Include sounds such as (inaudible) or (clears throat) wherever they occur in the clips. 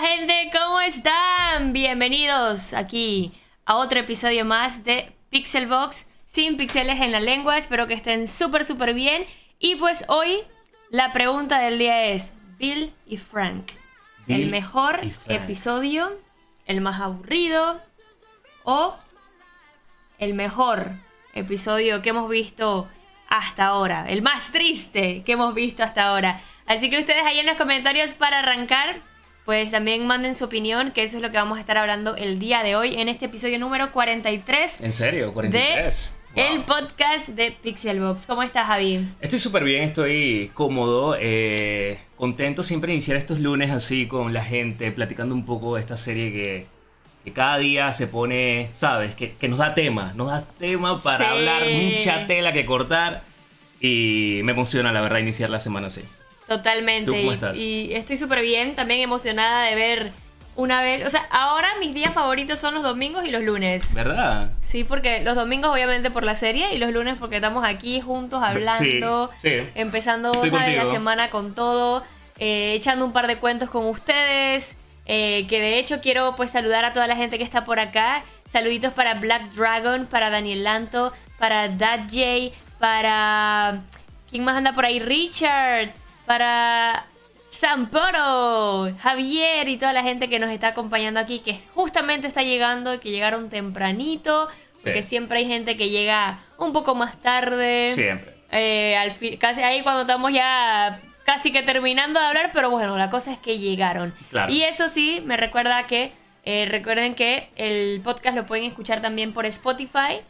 gente, ¿cómo están? Bienvenidos aquí a otro episodio más de Pixelbox sin pixeles en la lengua. Espero que estén súper, súper bien. Y pues hoy la pregunta del día es, Bill y Frank, Bill ¿el mejor Frank. episodio, el más aburrido o el mejor episodio que hemos visto hasta ahora? El más triste que hemos visto hasta ahora. Así que ustedes ahí en los comentarios para arrancar, pues también manden su opinión, que eso es lo que vamos a estar hablando el día de hoy en este episodio número 43 ¿En serio? 43. de Wow. el podcast de Pixelbox. ¿Cómo estás, Javi? Estoy súper bien, estoy cómodo, eh, contento siempre iniciar estos lunes así con la gente, platicando un poco de esta serie que, que cada día se pone, ¿sabes? Que, que nos da tema, nos da tema para Sí. hablar, mucha tela que cortar y me emociona la verdad iniciar la semana así. Totalmente. ¿Tú cómo Y- estás? Y, estoy súper bien, también emocionada de ver una vez. O sea, ahora mis días favoritos son los domingos y los lunes. ¿Verdad? Sí, porque los domingos obviamente por la serie y los lunes porque estamos aquí juntos hablando, Sí, sí. empezando la semana con todo, eh, echando un par de cuentos con ustedes, eh, que de hecho quiero pues saludar a toda la gente que está por acá. Saluditos para Black Dragon, para Daniel Lanto, para Dad J, para... ¿Quién más anda por ahí? Richard, para Samporo, Javier y toda la gente que nos está acompañando aquí, que justamente está llegando y que llegaron tempranito, porque Sí. siempre hay gente que llega un poco más tarde. Siempre. Eh, al casi ahí cuando estamos ya casi que terminando de hablar, pero bueno, la cosa es que llegaron. Claro. Y eso sí, me recuerda que, eh, recuerden que el podcast lo pueden escuchar también por Spotify.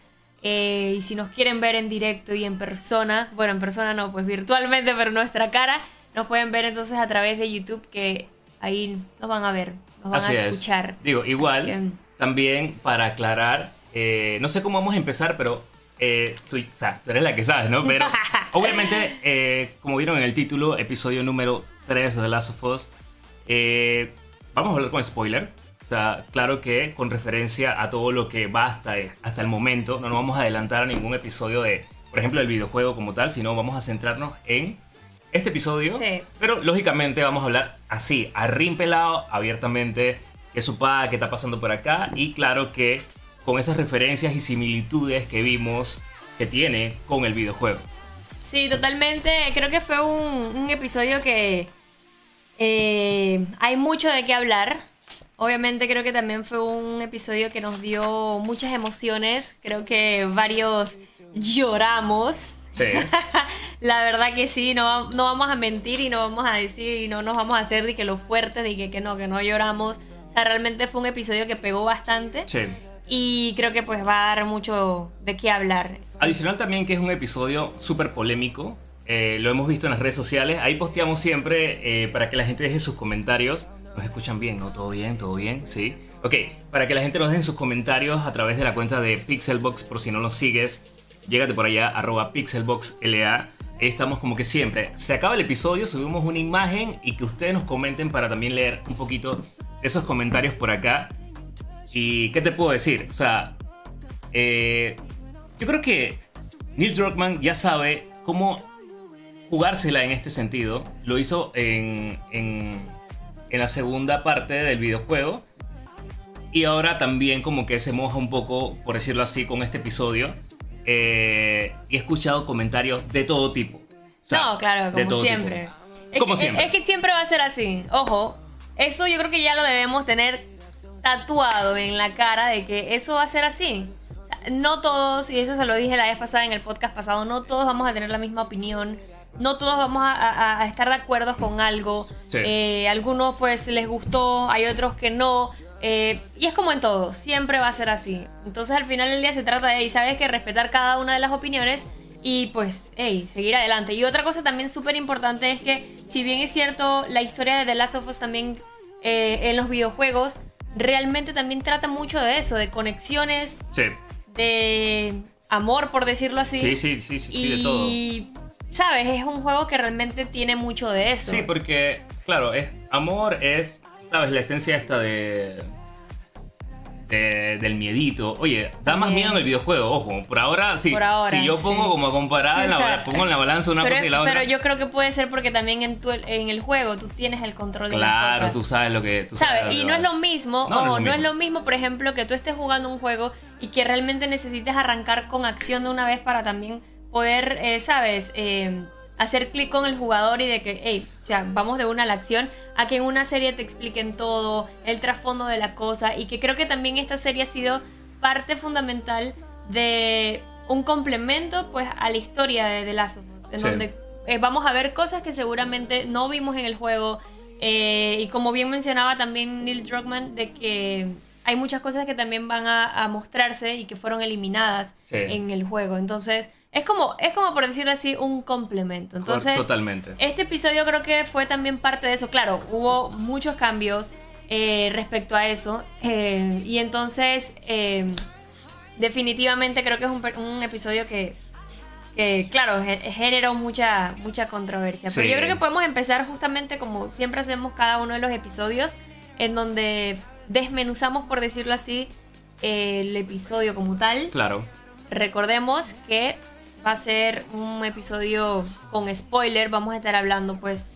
Eh, y si nos quieren ver en directo y en persona, bueno, en persona no, pues virtualmente, pero nuestra cara, nos pueden ver entonces a través de YouTube, que ahí nos van a ver, nos van Así a es. escuchar. Digo, igual, que- también para aclarar, eh, no sé cómo vamos a empezar, pero eh, tú, o sea, tú eres la que sabes, ¿no? Pero (laughs) obviamente, como vieron en el título, episodio número 3 de The Last of Us, vamos a hablar con spoiler. O sea, claro que con referencia a todo lo que va hasta, hasta el momento, no nos vamos a adelantar a ningún episodio de, por ejemplo, del videojuego como tal, sino vamos a centrarnos en este episodio. Sí. Pero lógicamente vamos a hablar así, a rin pelado, abiertamente, qué supa, qué está pasando por acá. Y claro que con esas referencias y similitudes que vimos que tiene con el videojuego. Sí, totalmente. Creo que fue un, un episodio que eh, hay mucho de qué hablar. Obviamente creo que también fue un episodio que nos dio muchas emociones. Creo que varios lloramos. Sí. (laughs) La verdad que sí, no, no vamos a mentir y no vamos a decir y no nos vamos a hacer de que lo fuertes, de que, que no, que no lloramos. O sea, realmente fue un episodio que pegó bastante. sí. Y creo que pues va a dar mucho de qué hablar. Adicional también que es un episodio súper polémico. eh, lo hemos visto en las redes sociales. Ahí posteamos siempre eh, para que la gente deje sus comentarios. ¿Nos escuchan bien? ¿No? ¿Todo bien? ¿Todo bien? Sí. Ok, para que la gente nos deje sus comentarios a través de la cuenta de Pixelbox, por si no nos sigues. Llégate por allá, arroba pixelboxla. Estamos como que siempre. Se acaba el episodio, subimos una imagen y que ustedes nos comenten para también leer un poquito esos comentarios por acá. ¿Y qué te puedo decir? O sea, eh, yo creo que Neil Druckmann ya sabe cómo jugársela en este sentido. Lo hizo en, en, en la segunda parte del videojuego. Y ahora también como que se moja un poco, por decirlo así, con este episodio. Eh, y he escuchado comentarios de todo tipo. O sea, no, claro, como siempre. Es Como que, siempre. Es que siempre va a ser así. Ojo, eso yo creo que ya lo debemos tener tatuado en la cara de que eso va a ser así. O sea, no todos, y eso se lo dije la vez pasada en el podcast pasado, no todos vamos a tener la misma opinión. No todos vamos a, a- a estar de acuerdo con algo. Sí. Eh, algunos pues les gustó, hay otros que no. eh, y es como en todo, siempre va a ser así. Entonces al final del día se trata de, y sabes que respetar cada una de las opiniones y pues, hey, seguir adelante. Y otra cosa también súper importante es que, si bien es cierto, la historia de The Last of Us también eh, en los videojuegos, realmente también trata mucho de eso, de conexiones, Sí, de amor, por decirlo así. sí, sí, sí, sí, de todo. ¿Sabes? Es un juego que realmente tiene mucho de eso. Sí, porque, claro, es amor es, ¿sabes? La esencia esta de... del miedito. Oye, da más Bien. miedo en el videojuego, ojo. Por ahora, sí. Por ahora, si yo pongo sí. como a comparar, en la- (laughs) pongo en la balanza una pero, cosa y la otra. pero yo creo que puede ser porque también en, tu, en el juego tú tienes el control de las claro, cosas. tú sabes lo que. Tú sabes Y no es lo mismo, No, no es lo no es mismo. lo mismo, por ejemplo, que tú estés jugando un juego y que realmente necesites arrancar con acción de una vez para también poder, eh, ¿sabes? Eh, hacer clic con el jugador y de que, hey, o sea, vamos de una a la acción, a que en una serie te expliquen todo, el trasfondo de la cosa, y que creo que también esta serie ha sido parte fundamental de un complemento, pues, a la historia de The Last of Us, en Sí. donde eh, vamos a ver cosas que seguramente no vimos en el juego. eh, y como bien mencionaba también Neil Druckmann, de que hay muchas cosas que también van a, a mostrarse y que fueron eliminadas Sí. en el juego. Entonces, es como, es como por decirlo así, un complemento. Entonces, Totalmente. este episodio creo que fue también parte de eso. Claro, hubo muchos cambios eh, respecto a eso. eh, y entonces, eh, definitivamente creo que es un, un episodio que, que, claro, ge- generó mucha, mucha controversia. Pero yo creo que podemos empezar justamente como siempre hacemos cada uno de los episodios, en donde desmenuzamos, por decirlo así, el episodio como tal. Claro. Recordemos que va a ser un episodio con spoiler. Vamos a estar hablando, pues,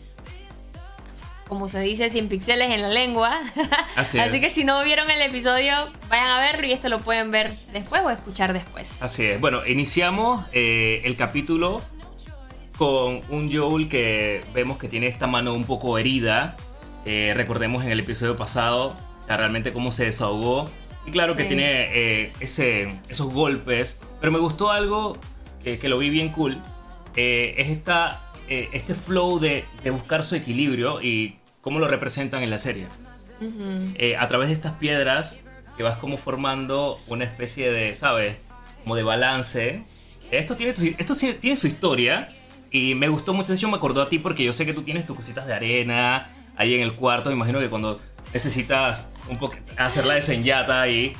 como se dice, sin pixeles en la lengua. (laughs) Así es. que si no vieron el episodio, vayan a verlo y esto lo pueden ver después o escuchar después. Así es. Bueno, iniciamos eh, el capítulo con un Joel que vemos que tiene esta mano un poco herida. Eh, recordemos en el episodio pasado o sea, realmente cómo se desahogó. Y claro que tiene eh, ese, esos golpes. Pero me gustó algo que, que lo vi bien cool. eh, es esta, eh, este flow de, de buscar su equilibrio y cómo lo representan en la serie. Eh, a través de estas piedras que vas como formando una especie de, ¿sabes? Como de balance. Esto tiene, esto tiene su historia y me gustó mucho. Hecho, me acordó a ti porque yo sé que tú tienes tus cositas de arena ahí en el cuarto. Me imagino que cuando necesitas un poco hacer la desenyata ahí.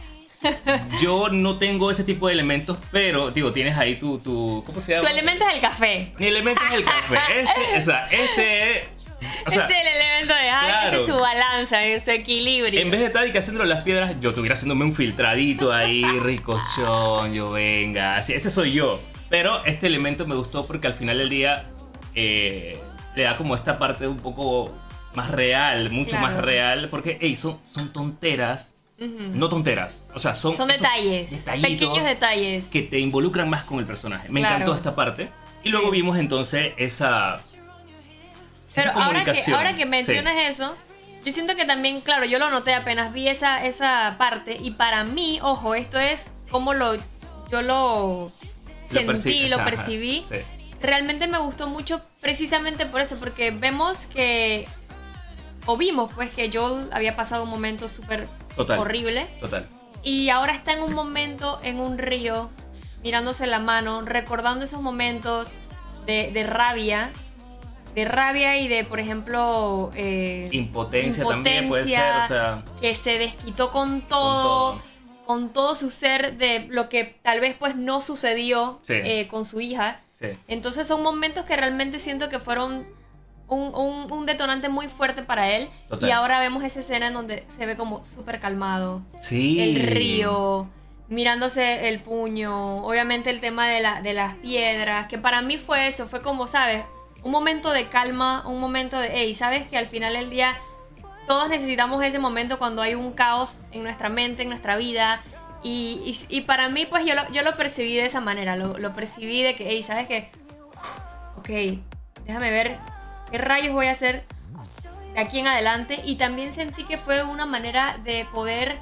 Yo no tengo ese tipo de elementos, pero digo, tienes ahí tu, tu ¿cómo se llama? Tu elemento es el café. Mi elemento es el café. Este, o sea, este, o sea, este es el elemento de ay, claro. ese es su balanza, su equilibrio. En vez de estar y que haciéndolo las piedras, yo estuviera haciéndome un filtradito ahí, ricochón, yo venga, así, ese soy yo. Pero este elemento me gustó porque al final del día eh, le da como esta parte un poco más real, mucho Claro. más real, porque hey, son, son tonteras, No tonteras, o sea, son, Son detalles, pequeños detalles. que te involucran más con el personaje. Me Claro. encantó esta parte. Y luego Sí. vimos entonces esa, Pero esa ahora que, comunicación. ahora que mencionas Sí. eso, yo siento que también, claro, yo lo noté apenas vi esa, esa parte y para mí, ojo, esto es como lo yo lo sentí, lo ajá, percibí. sí. Realmente me gustó mucho precisamente por eso, porque vemos que, o vimos pues que Joel había pasado un momento súper horrible Total. y ahora está en un momento en un río, mirándose la mano, recordando esos momentos de, de rabia, de rabia y de, por ejemplo, eh, Impotencia, también puede ser, o sea, que se desquitó con todo, con todo. todo, su ser de lo que tal vez pues no sucedió Sí. eh, con su hija. Sí. Entonces son momentos que realmente siento que fueron un, un- un detonante muy fuerte para él. Total. Y ahora vemos esa escena en donde se ve como súper calmado Sí. el río, mirándose el puño, obviamente el tema de, la, de las piedras, que para mí fue eso, fue como, ¿sabes? Un momento de calma, un momento de, hey, ¿sabes que al final del día todos necesitamos ese momento cuando hay un caos en nuestra mente, en nuestra vida? Y, y- y para mí, pues yo lo, yo lo percibí de esa manera, lo, lo percibí de que, hey, ¿sabes qué? Ok, déjame ver qué rayos voy a hacer de aquí en adelante y también sentí que fue una manera de poder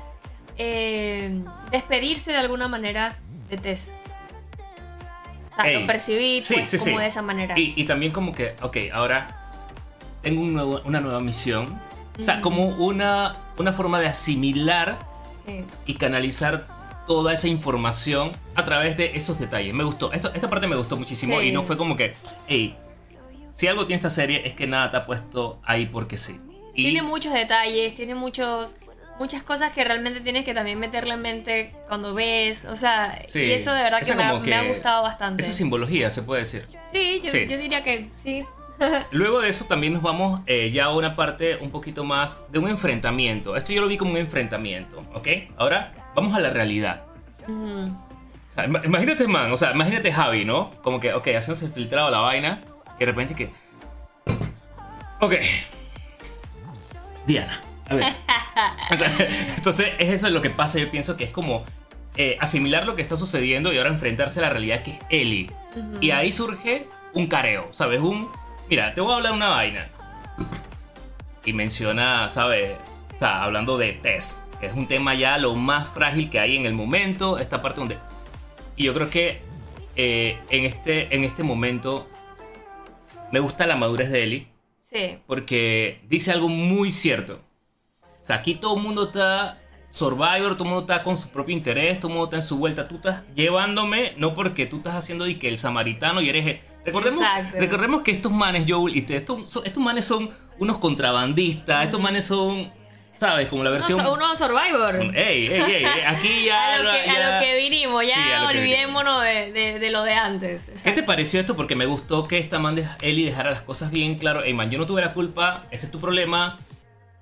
eh, despedirse de alguna manera de Tess. O sea, Ey, lo percibí sí, pues, sí, como sí. de esa manera. Y, y también como que, ok, ahora tengo un nuevo- una nueva misión. O sea, como una, una forma de asimilar y canalizar toda esa información a través de esos detalles. Me gustó. Esto, esta parte me gustó muchísimo y no fue como que, hey, si algo tiene esta serie es que nada te ha puesto ahí porque sí. Y Tiene muchos detalles, tiene muchos muchas cosas que realmente tienes que también meterle en mente cuando ves, o sea, Sí, y eso de verdad que me, ha, como me ha que- gustado bastante. esa simbología se puede decir. Sí, yo, Sí. yo diría que sí. (laughs) Luego de eso también nos vamos eh, ya a una parte un poquito más de un enfrentamiento. Esto yo lo vi como un enfrentamiento, ¿ok? Ahora vamos a la realidad. Ujú. O sea, ima- imagínate, man, o sea, imagínate Javi, ¿no? Como que, ok, haciéndose el filtrado la vaina, y de repente que. Ok. Diana, a ver. (laughs) Entonces, es eso lo que pasa. Yo pienso que es como eh, asimilar lo que está sucediendo y ahora enfrentarse a la realidad que es Ellie. Y ahí surge un careo, ¿sabes? Un. Mira, te voy a hablar de una vaina. Y menciona, ¿sabes? O sea, hablando de test. que Es un tema ya lo más frágil que hay en el momento. Esta parte donde. Y yo creo que eh, en, este, en este momento me gusta la madurez de Ellie Sí. porque dice algo muy cierto. O sea, aquí todo el mundo está Survivor, todo el mundo está con su propio interés, todo el mundo está en su vuelta. Tú estás llevándome, no porque tú estás haciendo de que el samaritano y eres... el- Recordemos, Exacto. recordemos que estos manes, Joel, y estos, estos manes son unos contrabandistas, estos manes son, ¿sabes? Como la versión... Uno, uno Survivor. Ey, ey, ey, aquí (laughs) ya... a, lo que, ya- a lo que vinimos, ya Sí, olvidémonos de, de- de lo de antes. ¿Qué te pareció esto? Porque me gustó que esta man de Ellie dejara las cosas bien claro. Ey, man, yo no tuve la culpa, ese es tu problema.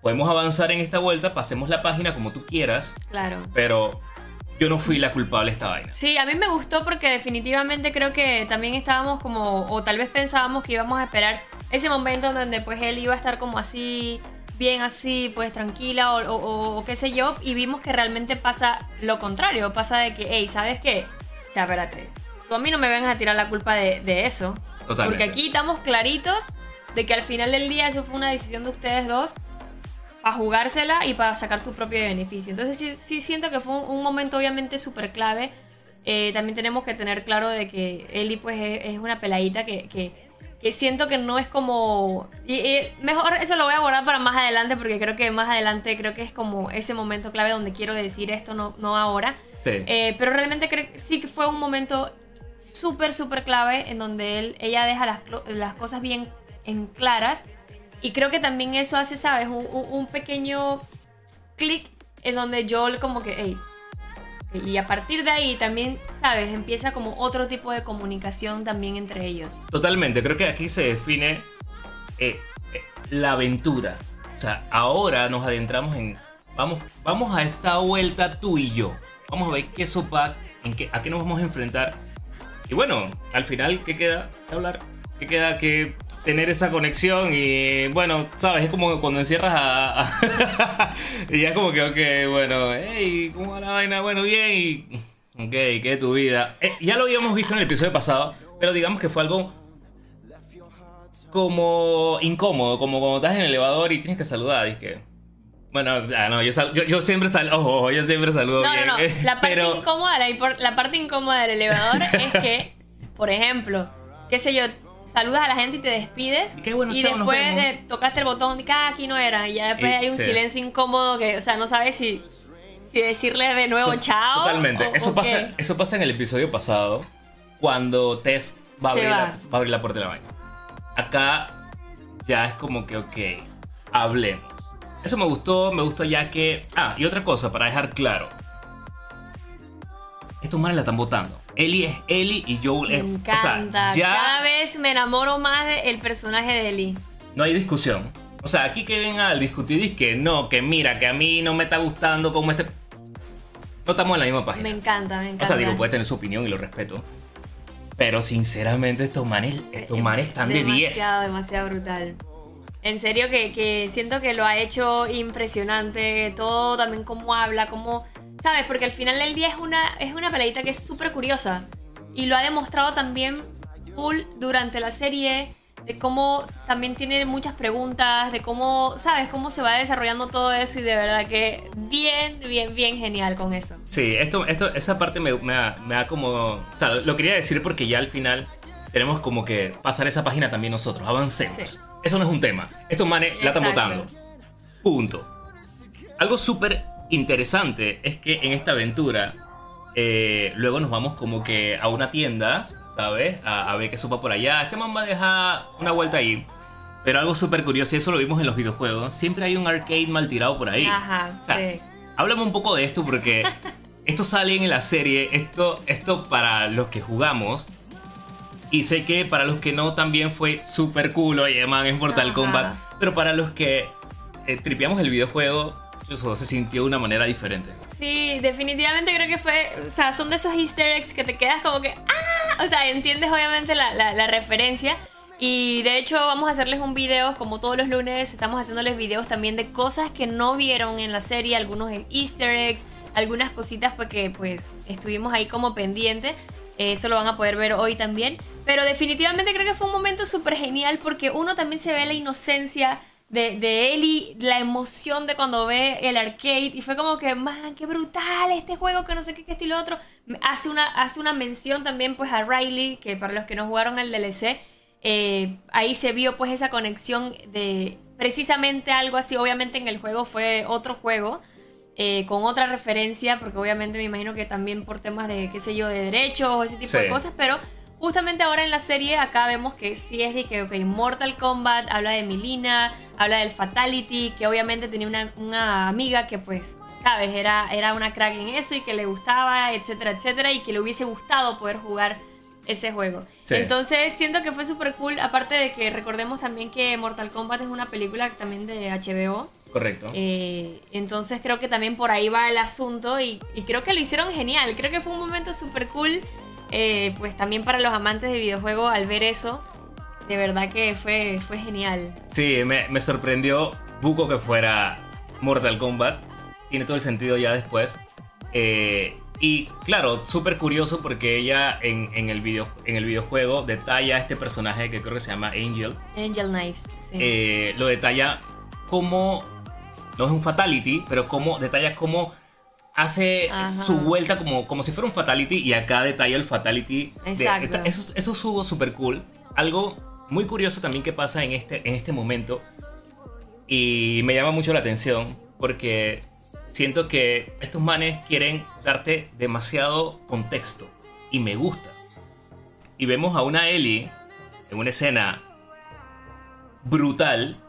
Podemos avanzar en esta vuelta, pasemos la página como tú quieras, Claro. pero yo no fui la culpable de esta vaina. Sí, a mí me gustó porque definitivamente creo que también estábamos como, o tal vez pensábamos que íbamos a esperar ese momento donde pues él iba a estar como así, bien así, pues tranquila o, o- o qué sé yo, y vimos que realmente pasa lo contrario, pasa de que, hey, ¿sabes qué? Ya, espérate, tú a mí no me vengas a tirar la culpa de, de eso, Totalmente. porque aquí estamos claritos de que al final del día eso fue una decisión de ustedes dos para jugársela y para sacar su propio beneficio. Entonces sí, sí siento que fue un, un momento obviamente súper clave. Eh, también tenemos que tener claro de que Ellie pues es, es una peladita que, que, que siento que no es como... Y, y mejor eso lo voy a guardar para más adelante porque creo que más adelante creo que es como ese momento clave donde quiero decir esto, no, no ahora. Sí. Eh, pero realmente creo que sí que fue un momento súper, súper clave en donde él, ella deja las, las cosas bien en claras. Y creo que también eso hace, ¿sabes? Un, un- un pequeño clic en donde yo como que, hey. Y a partir de ahí también, ¿sabes? Empieza como otro tipo de comunicación también entre ellos. Totalmente, creo que aquí se define eh, eh, la aventura. O sea, ahora nos adentramos en. Vamos, vamos a esta vuelta tú y yo. Vamos a ver qué sopa, en qué, a qué nos vamos a enfrentar. Y bueno, al final, ¿qué queda? ¿Qué hablar? ¿Qué queda que tener esa conexión? Y bueno, sabes, es como cuando encierras a. a- (laughs) y ya es como que, ok, bueno, hey, ¿cómo va la vaina? Bueno, bien. Y. Ok, ¿qué es tu vida? Eh, ya lo habíamos visto en el episodio pasado, pero digamos que fue algo como incómodo, como cuando estás en el elevador y tienes que saludar, y que... Bueno, ah, no, yo, sal- yo, yo siempre saludo, ojo, yo siempre saludo No, bien. no, no. La parte, pero incómoda, la, la parte incómoda del elevador es que, (laughs) por ejemplo, qué sé yo, saludas a la gente y te despides. Y qué bueno, y chao, después de- tocaste el botón que ah, aquí no era. Y ya después Y- hay un sí. silencio incómodo que, o sea, no sabes si, si decirle de nuevo chao. Totalmente. o- eso, o pasa, qué. eso pasa en el episodio pasado, cuando Tess va a, abrir va. La, va a abrir la puerta de la baña. Acá ya es como que, ok, hablemos. Eso me gustó, me gustó ya que... Ah, y otra cosa, para dejar claro. Estos manes la están votando. Ellie es Ellie y Joel Me es... encanta. O sea, ya Cada vez me enamoro más del personaje de Ellie. no hay discusión. O sea, aquí que venga al discutir que no, que mira, que a mí no me está gustando como este... No estamos en la misma página. Me encanta, me encanta. O sea, digo, puede tener su opinión y lo respeto. Pero sinceramente estos manes, estos manes están de 10. Demasiado, demasiado brutal. En serio que, que siento que lo ha hecho impresionante. Todo también cómo habla, cómo... ¿Sabes? Porque al final del día es una, es una peladita que es súper curiosa. Y lo ha demostrado también full durante la serie. De cómo también tiene muchas preguntas. De cómo, ¿sabes? Cómo se va desarrollando todo eso. Y de verdad que bien, bien, bien genial con eso. Sí, esto, esto, esa parte me, me da, me da como... O sea, lo quería decir porque ya al final tenemos como que pasar esa página también nosotros. Avancemos. Sí. Eso no es un tema. Estos manes la están votando. Punto. Algo súper interesante es que en esta aventura eh, luego nos vamos como que a una tienda, ¿sabes? A, a ver qué sopa por allá. Este man va a dejar una vuelta ahí. Pero algo súper curioso, y eso lo vimos en los videojuegos, siempre hay un arcade mal tirado por ahí. Ajá, O sea, sí. Háblame un poco de esto porque (laughs) esto sale en la serie, esto, esto para los que jugamos. Y sé que para los que no también fue súper cool, oye man, es Mortal Ajá. Kombat. Pero para los que eh, tripeamos el videojuego, eso se sintió de una manera diferente. Sí, definitivamente creo que fue, o sea, son de esos easter eggs que te quedas como que, ¡ah! O sea, entiendes obviamente la, la, la referencia. Y de hecho vamos a hacerles un video, como todos los lunes, estamos haciéndoles videos también de cosas que no vieron en la serie, algunos easter eggs, algunas cositas porque pues estuvimos ahí como pendientes. Eso lo van a poder ver hoy también. Pero definitivamente creo que fue un momento súper genial porque uno también se ve la inocencia de, de Ellie, la emoción de cuando ve el arcade y fue como que, man, qué brutal este juego, que no sé qué, qué estilo otro. Hace una, hace una mención también pues a Riley, que para los que no jugaron el DLC, eh, ahí se vio pues esa conexión de precisamente algo así, obviamente en el juego fue otro juego. Eh, con otra referencia, porque obviamente me imagino que también por temas de, qué sé yo, de derechos o ese tipo de cosas, pero justamente ahora en la serie acá vemos que sí es de que, ok, Mortal Kombat habla de Milina, habla del Fatality, que obviamente tenía una, una, amiga que pues, sabes, era, era una crack en eso y que le gustaba, etcétera, etcétera, y que le hubiese gustado poder jugar ese juego. Sí. Entonces siento que fue súper cool, aparte de que recordemos también que Mortal Kombat es una película también de HBO. Correcto. Eh, entonces creo que también por ahí va el asunto y, y creo que lo hicieron genial. Creo que fue un momento súper cool, eh, pues también para los amantes de videojuegos al ver eso. De verdad que fue, fue genial. Sí, me, me sorprendió Buco que fuera Mortal Kombat. Tiene todo el sentido ya después. Eh, y claro, súper curioso porque ella en, en, el video, en el videojuego detalla a este personaje que creo que se llama Angel. Angel Knives. Sí. Eh, lo detalla como no es un fatality, pero como detalla cómo hace Ajá. su vuelta como, como si fuera un fatality y acá detalla el fatality. Exacto. De, eso, eso estuvo súper cool. Algo muy curioso también que pasa en este, en este momento y me llama mucho la atención porque siento que estos manes quieren darte demasiado contexto y me gusta. Y vemos a una Ellie en una escena brutal.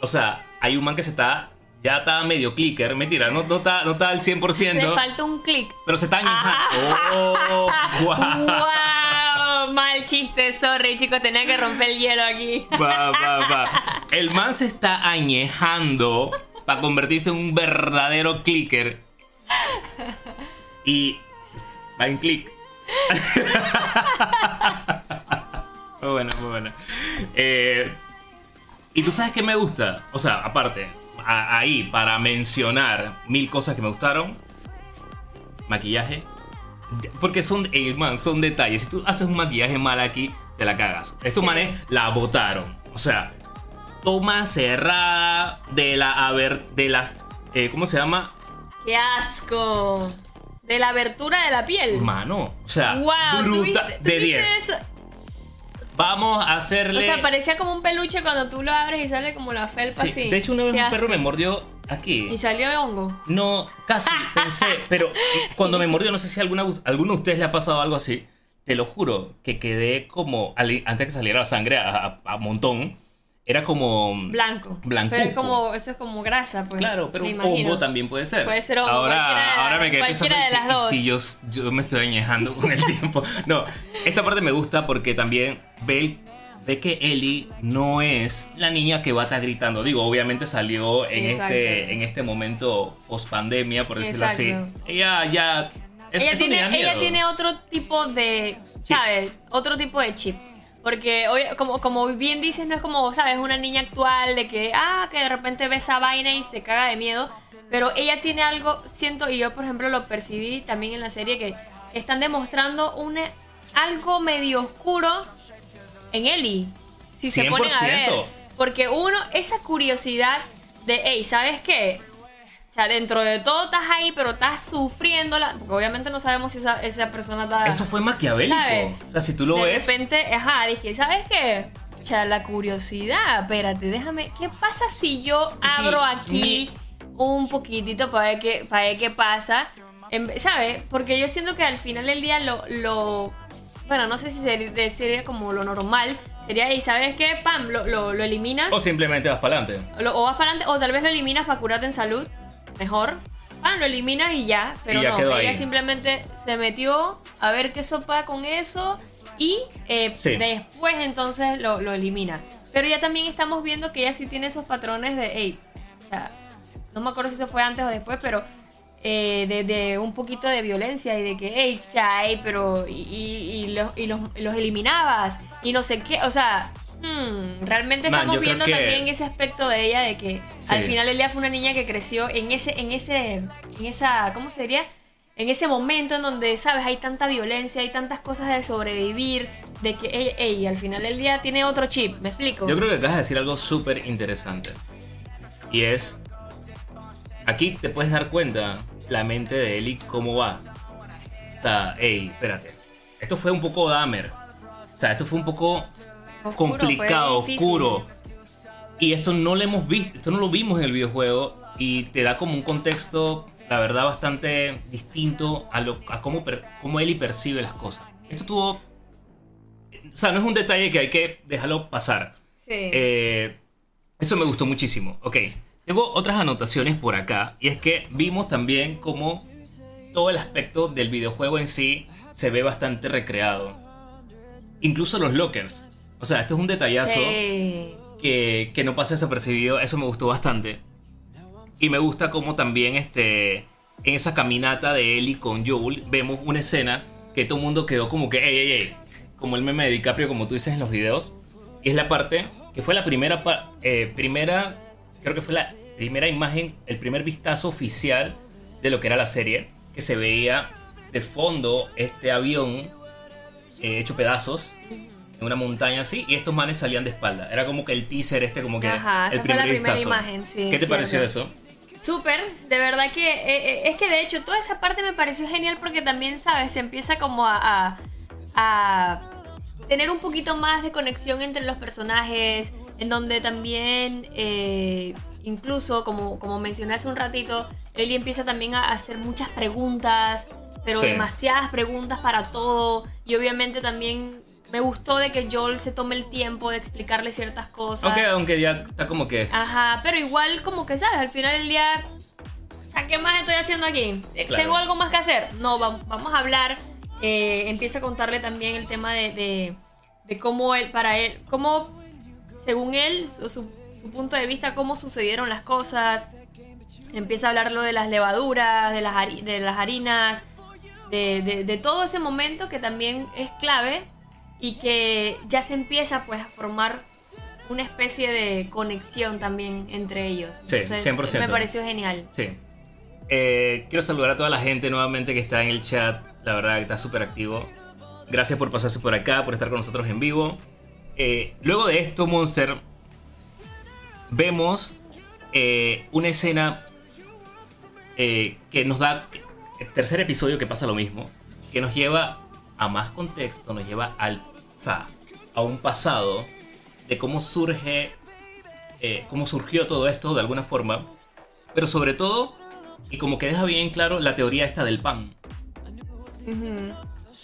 O sea, hay un man que se está. Ya está medio clicker, mentira, no, no, está, no está al 100%. Le falta un clic. Pero se está añejando. Oh, (laughs) wow. wow. Mal chiste, sorry, chicos, tenía que romper el hielo aquí. Va, va, va. El man se está añejando para convertirse en un verdadero clicker. Y va en click. (laughs) muy buena, muy buena. Eh, y tú sabes que me gusta. O sea, aparte, a, ahí para mencionar mil cosas que me gustaron. Maquillaje. Porque son, eh, man, son detalles. Si tú haces un maquillaje mal aquí, te la cagas. Estos sí. manes la botaron. O sea, toma cerrada de la ver de la eh, ¿cómo se llama? ¡Qué asco! De la abertura de la piel. Mano, o sea, wow, bruta ¿tú viste, tú de 10. Vamos a hacerle. O sea, parecía como un peluche cuando tú lo abres y sale como la felpa sí, así. De hecho, una vez un perro me mordió aquí. ¿Y salió de hongo? No, casi, pensé. pero cuando me mordió, no sé si a alguna, alguno de ustedes le ha pasado algo así. Te lo juro, que quedé como. Antes que saliera la sangre a, a, a montón era como blanco. Blanco. Pero es como eso es como grasa, pues. Claro, pero un hongo también puede ser. Puede ser hongo. Ahora, ahora me quedé pensando de las dos. si yo, yo me estoy añejando con el (laughs) tiempo. No, esta parte me gusta porque también ve, ve que Ellie no es la niña que va a estar gritando. Digo, obviamente salió en este en este momento post pandemia, por decirlo Exacto. así. Ella ya es, ella, tiene, ella tiene otro tipo de, ¿sabes? Otro tipo de chip. Porque como, como bien dices, no es como, ¿sabes? Una niña actual de que, ah, que de repente ve esa vaina y se caga de miedo. Pero ella tiene algo, siento, y yo por ejemplo lo percibí también en la serie, que están demostrando una, algo medio oscuro en Ellie. Si 100%. se ponen a ver. Porque uno, esa curiosidad de, hey, ¿sabes qué? O sea, dentro de todo estás ahí, pero estás sufriéndola. Porque obviamente no sabemos si esa, esa persona está. Eso fue maquiavélico. ¿sabes? O sea, si tú lo de ves. De repente, ajá, dije, ¿sabes qué? O sea, la curiosidad, espérate, déjame. ¿Qué pasa si yo abro sí, aquí un poquitito para ver qué, para ver qué pasa? ¿Sabes? Porque yo siento que al final del día lo. lo bueno, no sé si sería, sería como lo normal. Sería, ¿y sabes qué? Pam, lo, lo, lo eliminas. O simplemente vas para adelante. O vas para adelante, o tal vez lo eliminas para curarte en salud mejor. Ah, lo eliminas y ya. Pero y ya no, ella ahí. simplemente se metió a ver qué sopa con eso y eh, sí. después entonces lo, lo, elimina. Pero ya también estamos viendo que ella sí tiene esos patrones de, hey, o sea, no me acuerdo si eso fue antes o después, pero eh, de, un poquito de violencia y de que, hey, chai, pero y, y, los, y, los, los, eliminabas y no sé qué, o sea, hmm, realmente estamos viendo también ese aspecto de ella de que al final Elia fue una niña que creció en ese, en ese, en esa, ¿cómo se diría? En ese momento en donde, sabes, hay tanta violencia, hay tantas cosas de sobrevivir, de que, ella al final el día tiene otro chip, ¿me explico? Yo creo que acabas de decir algo súper interesante. Y es, aquí te puedes dar cuenta la mente de Ellie cómo va. O sea, hey, espérate. Esto fue un poco Dahmer. O sea, esto fue un poco complicado, oscuro. Y esto no lo hemos visto, esto no lo vimos en el videojuego y te da como un contexto, la verdad, bastante distinto a, lo, a cómo, cómo Ellie percibe las cosas. Esto tuvo... O sea, no es un detalle que hay que dejarlo pasar. Sí. Eh, eso me gustó muchísimo. Ok. Tengo otras anotaciones por acá y es que vimos también cómo todo el aspecto del videojuego en sí se ve bastante recreado. Incluso los lockers. O sea, esto es un detallazo que, que, no pasa desapercibido. Eso me gustó bastante. Y me gusta cómo también este, en esa caminata de Ellie con Joel vemos una escena que todo el mundo quedó como que, ey, ey, ey. Como el meme de DiCaprio, como tú dices en los videos. Y es la parte que fue la primera, eh, primera creo que fue la primera imagen, el primer vistazo oficial de lo que era la serie, que se veía de fondo este avión eh, hecho pedazos en una montaña así y estos manes salían de espalda. Era como que el teaser este como que el primer primera imagen, sí. ¿Qué te pareció eso? Súper, de verdad que eh, eh, es que de hecho toda esa parte me pareció genial porque también, ¿sabes? Se empieza como a, a tener un poquito más de conexión entre los personajes, en donde también, eh, incluso como, como mencioné hace un ratito, Ellie empieza también a hacer muchas preguntas, pero demasiadas preguntas para todo, y obviamente también me gustó de que Joel se tome el tiempo de explicarle ciertas cosas. Aunque, aunque ya está como que... Ajá, pero igual como que, ¿sabes? Al final del día, ¿qué más estoy haciendo aquí? Eh, ¿Tengo algo más que hacer? No, vamos a hablar. Eh, empieza a contarle también el tema de, de, cómo él, para él, cómo según él, su, punto de vista, cómo sucedieron las cosas. Empieza a hablar lo de las levaduras, de las, de las harinas, de, todo ese momento que también es clave y que ya se empieza pues a formar una especie de conexión también entre ellos. Sí, 100%. Me pareció genial. Sí. Eh, quiero saludar a toda la gente nuevamente que está en el chat. La verdad que está súper activo. Gracias por pasarse por acá, por estar con nosotros en vivo. Eh, luego de esto, Monster, vemos eh, una escena eh, que nos da el tercer episodio que pasa lo mismo, que nos lleva a más contexto, nos lleva al, a un pasado de cómo surge, cómo surgió todo esto de alguna forma, pero sobre todo, y como que deja bien claro la teoría esta del pan.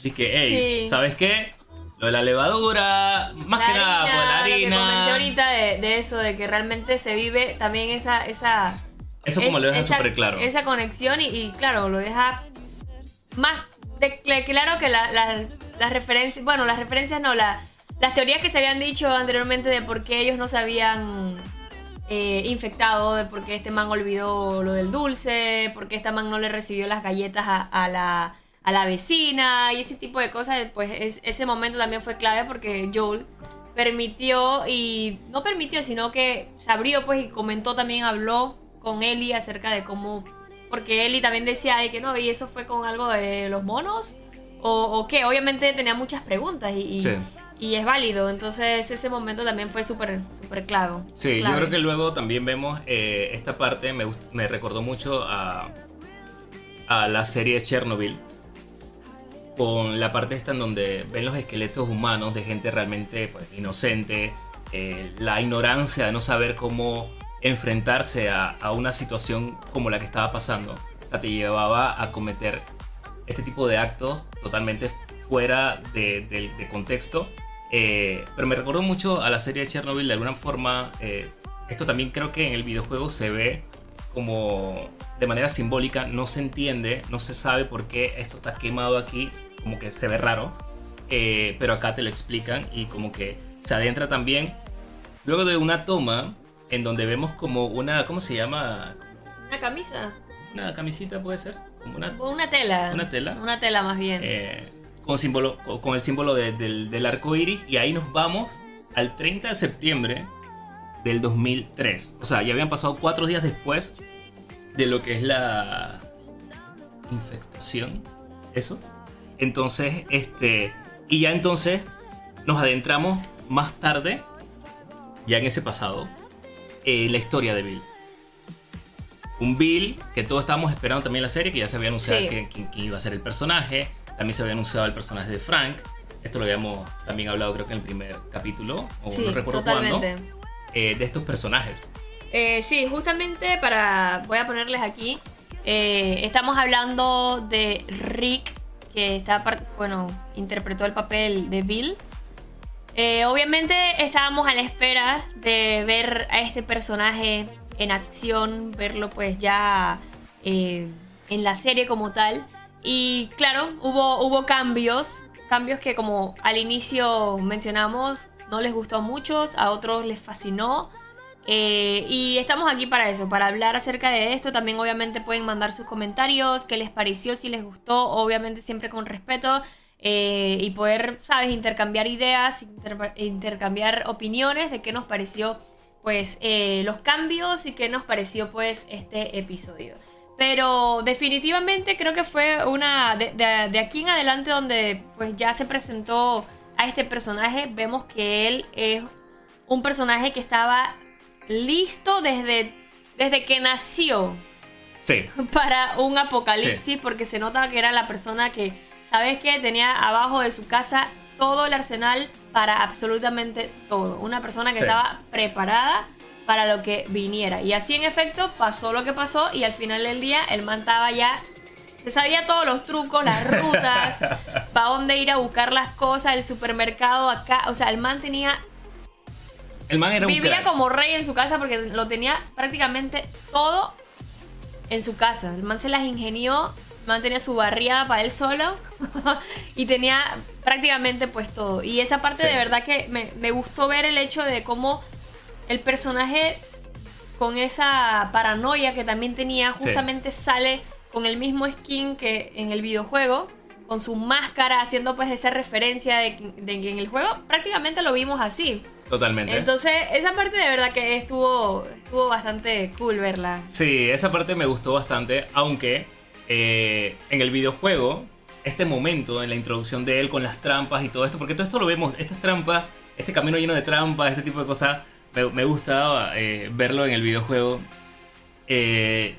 De que, hey, ¿sabes qué? Lo de la levadura, más que nada por la harina. Lo que comenté ahorita de, eso, de que realmente se vive también esa. esa eso como lo deja súper claro. Esa conexión y, claro, lo deja más de, claro que las referencias. Bueno, las referencias no, las teorías que se habían dicho anteriormente de por qué ellos no se habían eh, infectado, de por qué este man olvidó lo del dulce, por qué esta man no le recibió las galletas a la a la vecina y ese tipo de cosas, pues ese momento también fue clave porque Joel permitió y no permitió, sino que se abrió pues y comentó también, habló con Ellie acerca de cómo, porque Ellie también decía de que no, y eso fue con algo de los monos, o, que obviamente tenía muchas preguntas y, y, es válido, entonces ese momento también fue súper súper clave. Sí, yo creo que luego también vemos eh, esta parte, me, me recordó mucho a, a la serie Chernobyl con la parte esta en donde ven los esqueletos humanos de gente realmente pues, inocente, eh, la ignorancia de no saber cómo enfrentarse a, una situación como la que estaba pasando. O sea, te llevaba a cometer este tipo de actos totalmente fuera de, contexto. Eh, pero me recordó mucho a la serie de Chernobyl de alguna forma. Eh, esto también creo que en el videojuego se ve como de manera simbólica, no se entiende, no se sabe por qué esto está quemado aquí como que se ve raro, eh, pero acá te lo explican y como que se adentra también. Luego de una toma en donde vemos como una, ¿cómo se llama? una camisa. Una camisita puede ser. Como una, Una tela. Una tela. Una tela más bien. eh, con, símbolo, con- el símbolo de- del, del arco iris. Y ahí nos vamos al 30 de septiembre del 2003. O sea, ya habían pasado cuatro días después de lo que es la infestación. Eso. Entonces, este. Y ya entonces nos adentramos más tarde, ya en ese pasado, en la historia de Bill. Un Bill que todos estábamos esperando también en la serie, que ya se había anunciado Sí. quién quién iba a ser el personaje. También se había anunciado el personaje de Frank. Esto lo habíamos también hablado creo que en el primer capítulo, o sí, no recuerdo cuándo, eh, de estos personajes. Eh, sí, justamente para. Voy a ponerles aquí. eh, estamos hablando de Rick, que está. Bueno, interpretó el papel de Bill. Eh, obviamente estábamos a la espera de ver a este personaje en acción, verlo pues ya eh, en la serie como tal. Y claro, hubo, hubo cambios, cambios que como al inicio mencionamos, no les gustó a muchos, a otros les fascinó. Eh, y estamos aquí para eso, para hablar acerca de esto. También obviamente pueden mandar sus comentarios, qué les pareció, si les gustó, obviamente siempre con respeto. eh, y poder, ¿sabes? Intercambiar ideas, inter- intercambiar opiniones de qué nos pareció, pues, eh, los cambios y qué nos pareció, pues, este episodio. Pero definitivamente creo que fue una... De aquí en adelante donde, pues, ya se presentó a este personaje, vemos que él es un personaje que estaba listo desde, desde que nació Sí, (laughs) para un apocalipsis porque se nota que era la persona que, ¿sabes qué? Tenía abajo de su casa todo el arsenal para absolutamente todo. Una persona que Sí. estaba preparada para lo que viniera. Y así en efecto pasó lo que pasó y al final del día el man estaba ya... Se sabía todos los trucos, las rutas, (laughs) para dónde ir a buscar las cosas, el supermercado acá. O sea, el man tenía el man era un Vivía crack. como rey en su casa porque lo tenía prácticamente todo en su casa. El man se las ingenió, el man tenía su barriada para él solo (laughs) y tenía prácticamente pues todo. Y esa parte Sí. de verdad que me, me gustó ver el hecho de cómo el personaje con esa paranoia que también tenía Sí. justamente sale con el mismo skin que en el videojuego. Con su máscara, haciendo pues esa referencia de, que- de que en el juego prácticamente lo vimos así. Totalmente. Entonces, esa parte de verdad que estuvo, estuvo bastante cool verla. Sí, esa parte me gustó bastante, aunque eh, en el videojuego, este momento en la introducción de él con las trampas y todo esto, porque todo esto lo vemos, estas trampas, este camino lleno de trampas, este tipo de cosas, me, me gusta eh, verlo en el videojuego. Eh,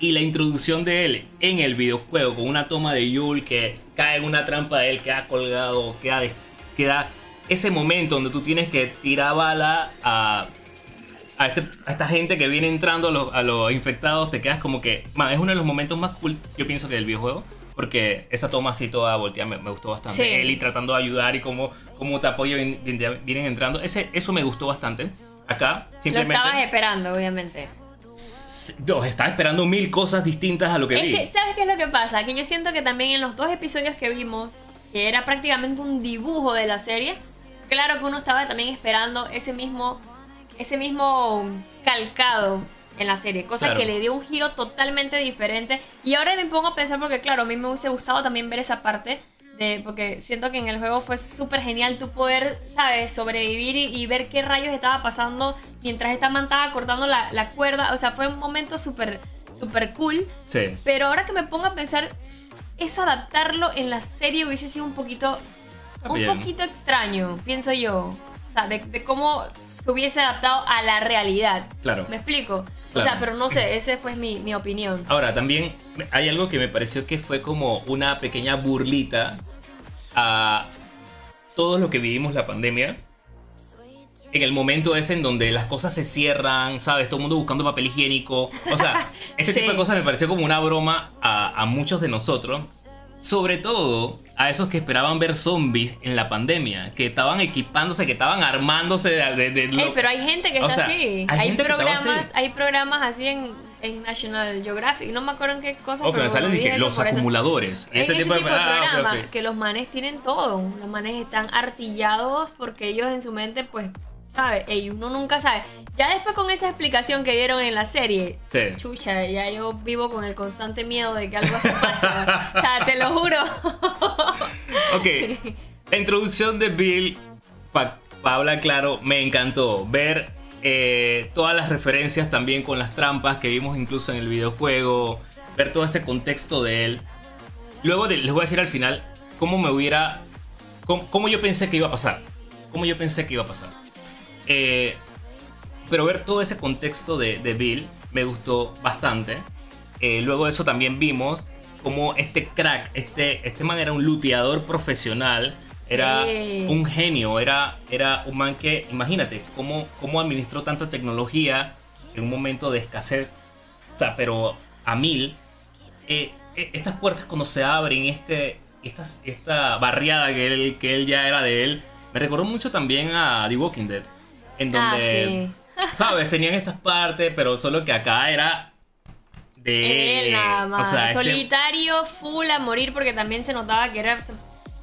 y la introducción de él en el videojuego con una toma de Yul que cae en una trampa de él, queda colgado, queda, queda ese momento donde tú tienes que tirar bala a, a, este- a esta gente que viene entrando a los, a los infectados, te quedas como que, man, es uno de los momentos más cool, yo pienso que del videojuego, porque esa toma así toda volteada me, me gustó bastante. Sí. Él y tratando de ayudar y cómo, cómo te apoya vin- vienen entrando, Ese, eso me gustó bastante. Acá, Lo simplemente... estabas esperando, obviamente. Estaba esperando mil cosas distintas a lo que vi. Es que, ¿sabes qué es lo que pasa? Que yo siento que también en los dos episodios que vimos, que era prácticamente un dibujo de la serie, claro que uno estaba también esperando ese mismo, ese mismo calcado en la serie, cosa Claro. que le dio un giro totalmente diferente. Y ahora me pongo a pensar porque, claro, a mí me hubiese gustado también ver esa parte. De, porque siento que en el juego fue súper genial tu poder, ¿sabes? Sobrevivir y, y ver qué rayos estaba pasando mientras esta man estaba cortando la, la cuerda. O sea, fue un momento súper, súper cool. Sí. Pero ahora que me pongo a pensar, eso adaptarlo en la serie hubiese sido un poquito, un poquito extraño, pienso yo. O sea, de, de cómo se hubiese adaptado a la realidad. Claro. ¿Me explico? O sea, pero no sé, esa fue mi, mi opinión. Ahora, también hay algo que me pareció que fue como una pequeña burlita a todo lo que vivimos la pandemia. En el momento ese en donde las cosas se cierran, ¿sabes? Todo el mundo buscando papel higiénico. O sea, (laughs) este Sí. tipo de cosas me pareció como una broma a, a muchos de nosotros. Sobre todo a esos que esperaban ver zombies en la pandemia, que estaban equipándose, que estaban armándose de... de- de lo- pero hay gente que O está sea, así. hay que programas, así. hay programas así en, en National Geographic. No me acuerdo en qué cosa. Oh, pero salen eso los acumuladores. Ese tipo de, ah, que los manes tienen todo. Los manes están artillados porque ellos en su mente, pues, ¿sabes? Y uno nunca sabe. Ya después con esa explicación que dieron en la serie, Sí. chucha, ya yo vivo con el constante miedo de que algo se pase. o sea, te lo juro. (laughs) Ok, la introducción de Bill, para hablar claro, me encantó. Ver eh, todas las referencias también con las trampas que vimos incluso en el videojuego, ver todo ese contexto de él. Luego de- les voy a decir al final cómo me hubiera, cómo, cómo yo pensé que iba a pasar. Cómo yo pensé que iba a pasar. Eh, pero ver todo ese contexto de, de Bill me gustó bastante. Eh, luego de eso también vimos como este crack, este, este man era un luteador profesional, era Sí. un genio, era, era un man que, imagínate, cómo, cómo administró tanta tecnología en un momento de escasez, o sea, pero a mil. Eh, eh, estas puertas cuando se abren, este, estas, esta barriada que él, que él ya era de él, me recordó mucho también a The Walking Dead, en Ah, donde, ¿sabes? Tenían estas partes, pero solo que acá era de... Él nada más. o sea, este- Solitario, full a morir, porque también se notaba que era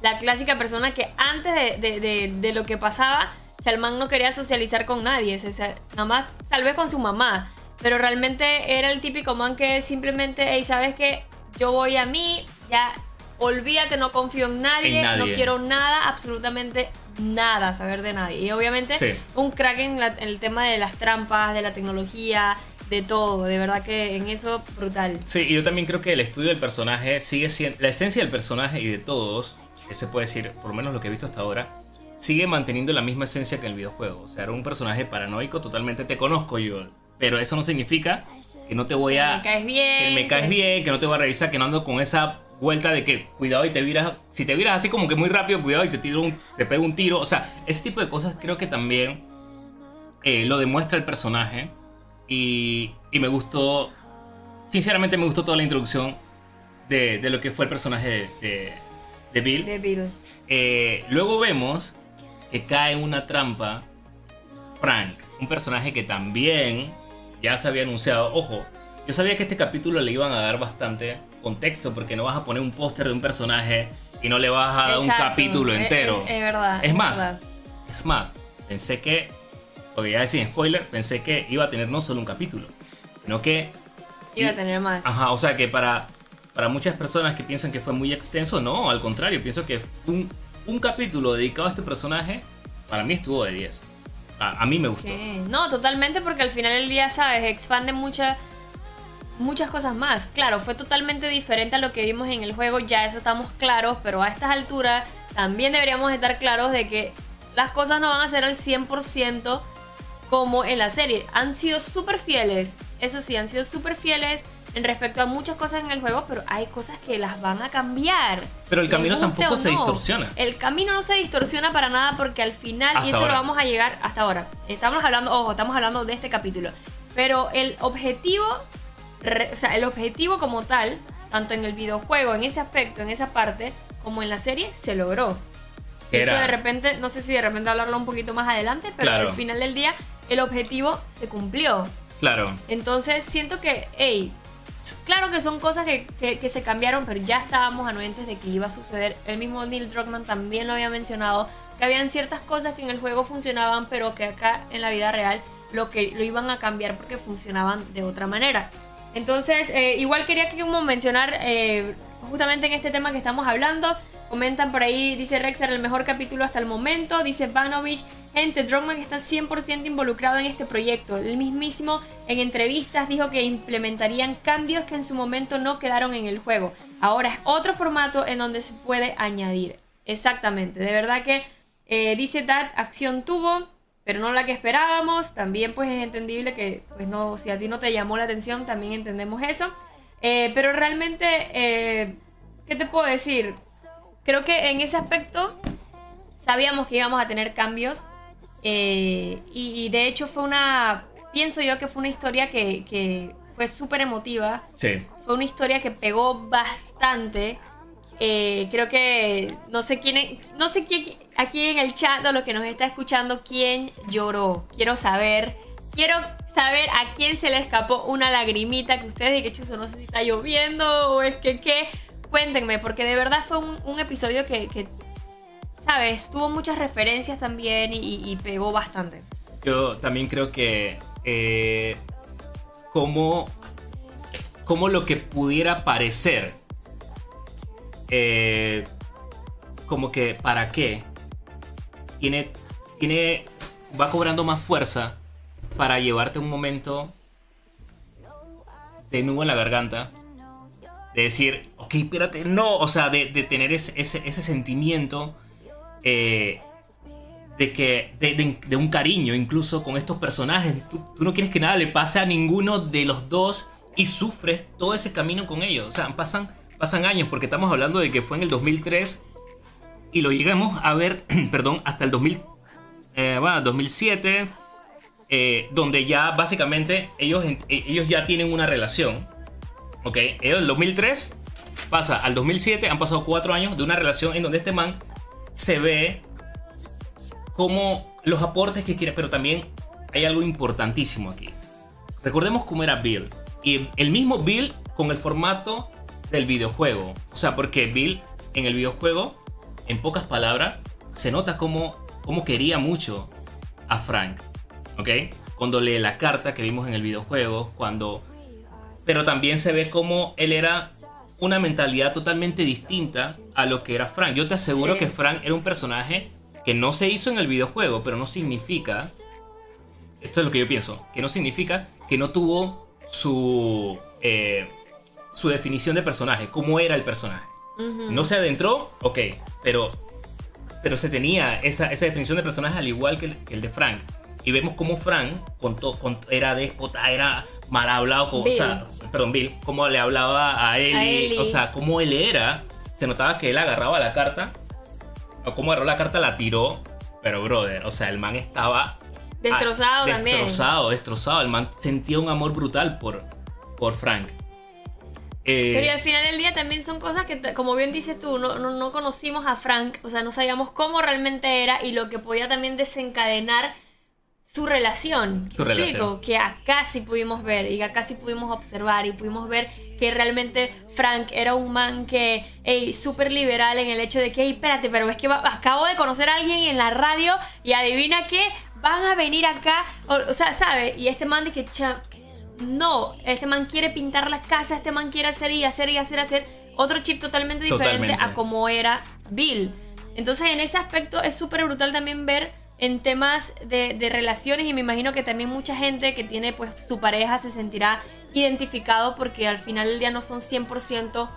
la clásica persona que antes de, de- de- de lo que pasaba, Chalmán no quería socializar con nadie. o sea, nada más, tal vez con su mamá. Pero realmente era el típico man que simplemente, hey, ¿sabes qué? Yo voy a mí, ya olvídate, no confío en nadie, En nadie. no quiero nada, absolutamente nada, saber de nadie. Y obviamente Sí. un crack en, la- en el tema de las trampas, de la tecnología, de todo. De verdad que en eso brutal. Sí, y yo también creo que el estudio del personaje sigue siendo. La esencia del personaje y de todos, que se puede decir, por lo menos lo que he visto hasta ahora, sigue manteniendo la misma esencia que el videojuego. O sea, era un personaje paranoico, totalmente te conozco yo. Pero eso no significa que no te voy a. me caes bien. Que me caes que- bien, que no te voy a revisar, que no ando con esa vuelta de que cuidado y te viras. Si te viras así como que muy rápido, cuidado y te tiro un, te pego un tiro. O sea, ese tipo de cosas creo que también eh, lo demuestra el personaje. Y, y me gustó. Sinceramente me gustó toda la introducción de, de lo que fue el personaje de, de- de Bill. De virus. Eh, luego vemos que cae en una trampa Frank, un personaje que también ya se había anunciado. Ojo, yo sabía que este capítulo le iban a dar bastante contexto porque no vas a poner un póster de un personaje y no le vas a dar un capítulo Es- entero. Es, es verdad. Es más, verdad. es más, pensé que, porque ya sin spoiler, pensé que iba a tener no solo un capítulo, sino que Iba a y- tener más. Ajá, o sea que para, para muchas personas que piensan que fue muy extenso, no, al contrario, pienso que un, un capítulo dedicado a este personaje, para mí estuvo de 10. A, a mí me gustó. Sí. No, totalmente, porque al final del día, ¿sabes? Expande muchas muchas cosas más. Claro, fue totalmente diferente a lo que vimos en el juego, ya eso estamos claros, pero a estas alturas también deberíamos estar claros de que las cosas no van a ser al 100% como en la serie. Han sido súper fieles, eso sí, han sido súper fieles en respecto a muchas cosas en el juego, pero hay cosas que las van a cambiar. Pero el camino tampoco o se no. distorsiona. El camino no se distorsiona para nada porque al final, Hasta y eso ahora. lo vamos a llegar hasta ahora. Estamos hablando, ojo, estamos hablando de este capítulo. Pero el objetivo, re- o sea, el objetivo como tal, tanto en el videojuego, en ese aspecto, en esa parte, como en la serie, se logró. Eso de repente, no sé si de repente hablarlo un poquito más adelante, pero Claro. al final del día, el objetivo se cumplió. Claro. Entonces siento que, hey, claro que son cosas que, que- que se cambiaron, pero ya estábamos anuentes de que iba a suceder. El mismo Neil Druckmann también lo había mencionado, que habían ciertas cosas que en el juego funcionaban, pero que acá en la vida real lo, que, lo iban a cambiar porque funcionaban de otra manera. Entonces, eh, igual quería que como mencionar eh, justamente en este tema que estamos hablando. Comentan por ahí, dice Rexer, el mejor capítulo hasta el momento. Dice Vanovich, gente, Druckmann está 100% involucrado en este proyecto. El mismísimo en entrevistas dijo que implementarían cambios que en su momento no quedaron en el juego. Ahora es otro formato en donde se puede añadir. Exactamente, de verdad que eh, dice Dad, acción tuvo, pero no la que esperábamos. También pues es entendible que, pues no, si a ti no te llamó la atención, también entendemos eso. Eh, pero realmente, eh, ¿qué te puedo decir? Creo que en ese aspecto sabíamos que íbamos a tener cambios. eh, y, y de hecho fue una, pienso yo que fue una historia que, que fue súper emotiva. Sí. Fue una historia que pegó bastante. Eh, creo que no sé quién, no sé quién aquí en el chat o lo que nos está escuchando quién lloró. Quiero saber, quiero saber a quién se le escapó una lagrimita que ustedes digan, chuzo, no sé si está lloviendo o es que qué. Cuéntenme, porque de verdad fue un, episodio que, sabes, tuvo muchas referencias también y pegó bastante. yo también creo que eh, como, como lo que pudiera parecer, eh, como que para qué, tiene, tiene, va cobrando más fuerza para llevarte un momento de nudo en la garganta. De decir, ok, espérate, no, o sea, de, tener ese, ese, sentimiento eh, de que de un cariño incluso con estos personajes. Tú, tú no quieres que nada le pase a ninguno de los dos y sufres todo ese camino con ellos. O sea, pasan, pasan años porque estamos hablando de que fue en el 2003 y lo llegamos a ver, (clears throat) perdón, hasta el 2000, eh, 2007, eh, donde ya básicamente ellos, eh, ellos ya tienen una relación. Ok, ellos del 2003 pasa al 2007, han pasado cuatro años de una relación en donde este man se ve como los aportes que quiere, pero también hay algo importantísimo aquí. Recordemos cómo era Bill. Y el mismo Bill con el formato del videojuego. O sea, porque Bill en el videojuego, en pocas palabras, se nota como, como quería mucho a Frank. ¿Ok? Cuando lee la carta que vimos en el videojuego, cuando... Pero también se ve como él era una mentalidad totalmente distinta a lo que era Frank. Yo te aseguro Sí. que Frank era un personaje que no se hizo en el videojuego, pero no significa... Esto es lo que yo pienso, que no significa que no tuvo su... eh, su definición de personaje, cómo era el personaje. Ujú. No se adentró, ok, pero, pero se tenía esa, esa definición de personaje al igual que el, que el de Frank. Y vemos cómo Frank con to- con- era déspota, era mal hablado, con, o sea, perdón, Bill, cómo le hablaba a Ellie, Ellie. o sea, cómo él era. Se notaba que él agarraba la carta, o cómo agarró la carta, la tiró, pero brother, o sea, el man estaba Destrozado ah, también. Destrozado, destrozado. El man sentía un amor brutal por, por Frank. Eh, Pero y al final del día también son cosas que, como bien dices tú, no, no, no conocimos a Frank, o sea, no sabíamos cómo realmente era y lo que podía también desencadenar su relación. Su ¿Me relación. explico? Que acá sí pudimos ver y acá sí pudimos observar y pudimos ver que realmente Frank era un man que, ey, súper liberal en el hecho de que, ey, espérate, pero es que acabo de conocer a alguien en la radio y adivina qué, van a venir acá, o, o sea, ¿sabe? Y este man dice que, "Cha, no, este man quiere pintar la casa, este man quiere hacer y hacer y hacer, hacer otro chip totalmente diferente Totalmente. a como era Bill. Entonces en ese aspecto es súper brutal también ver en temas de, de relaciones y me imagino que también mucha gente que tiene pues su pareja se sentirá identificado porque al final del día no son 100%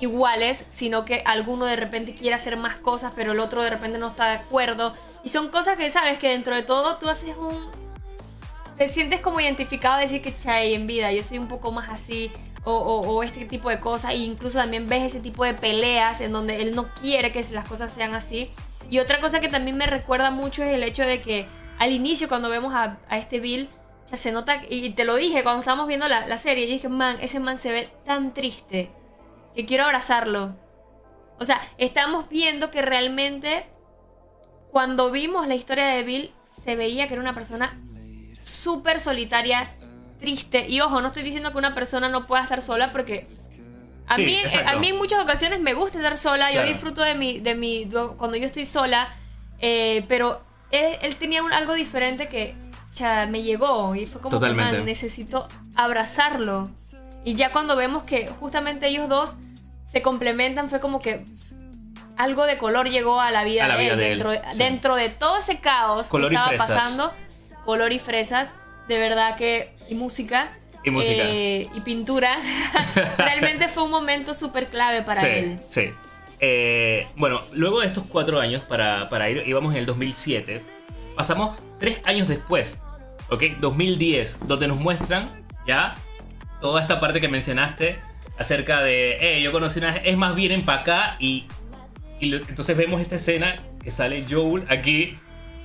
iguales, sino que alguno de repente quiere hacer más cosas, pero el otro de repente no está de acuerdo. Y son cosas que sabes que dentro de todo tú haces un, te sientes como identificado a decir que chay en vida yo soy un poco más así o, este tipo de cosas e incluso también ves ese tipo de peleas en donde él no quiere que las cosas sean así. Y otra cosa que también me recuerda mucho es el hecho de que al inicio cuando vemos a, a este Bill ya se nota y te lo dije cuando estábamos viendo la, la serie y dije man ese man se ve tan triste que quiero abrazarlo o sea estamos viendo que realmente cuando vimos la historia de Bill se veía que era una persona súper solitaria, triste. Y ojo, no estoy diciendo que una persona no pueda estar sola porque a, Sí, mí, exacto. a mí en muchas ocasiones me gusta estar sola. Claro. Yo disfruto de mi, de mi, do- cuando yo estoy sola. eh, pero él, él tenía un- algo diferente que me llegó y fue como que, Totalmente. "Man, necesito abrazarlo. Y ya cuando vemos que justamente ellos dos se complementan, fue como que algo de color llegó a la vida, A la de, vida él, de él, dentro, de, sí. dentro de todo ese caos Color que estaba pasando, color y fresas, de verdad que y música Y música. eh, y pintura, (laughs) realmente fue un momento súper clave para sí, él. Sí. Eh, bueno, luego de estos cuatro años para, para ir, íbamos en el 2007, pasamos tres años después, ¿ok? 2010, donde nos muestran ya toda esta parte que mencionaste acerca de, eh, yo conocí una, es más, vienen para acá y, y lo- entonces vemos esta escena que sale Joel aquí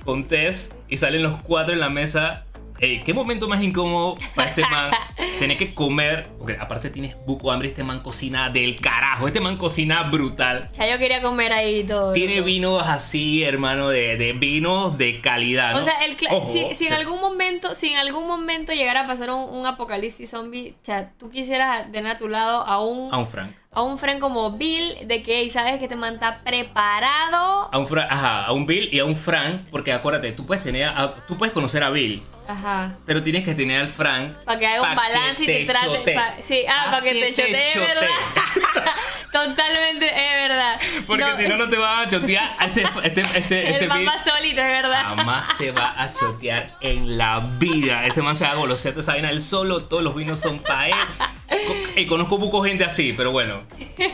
con Tess y salen los cuatro en la mesa. Ey, qué momento más incómodo para este man (laughs) tener que comer, porque aparte tienes buco hambre, este man cocina del carajo, este man cocina brutal. Ya yo quería comer ahí todo. Tiene vinos así, hermano, de, de vinos de calidad. ¿no? O sea, el Ojo, si, si en algún momento, si en algún momento llegara a pasar un, un apocalipsis zombie, cha, tú quisieras tener a tu lado a un, A un Frank. A un friend como Bill de que, sabes que este man está preparado. A un, Fra- ajá, a un Bill y a un Frank, porque acuérdate, tú puedes tener a- tú puedes conocer a Bill, Ajá. pero tienes que tener al Frank Para que haga un balance y te trate. pa- sí, ah, para que te chotee, chotee. ¿verdad? (laughs) Totalmente, es verdad. Porque si no, no te va a chotear. Este, este, (laughs) este, este El man va solito, es verdad. jamás te va a chotear en la vida. Ese man se va a golosear esa vaina él solo, todos los vinos son para él. Y conozco poco gente así, pero bueno. (laughs)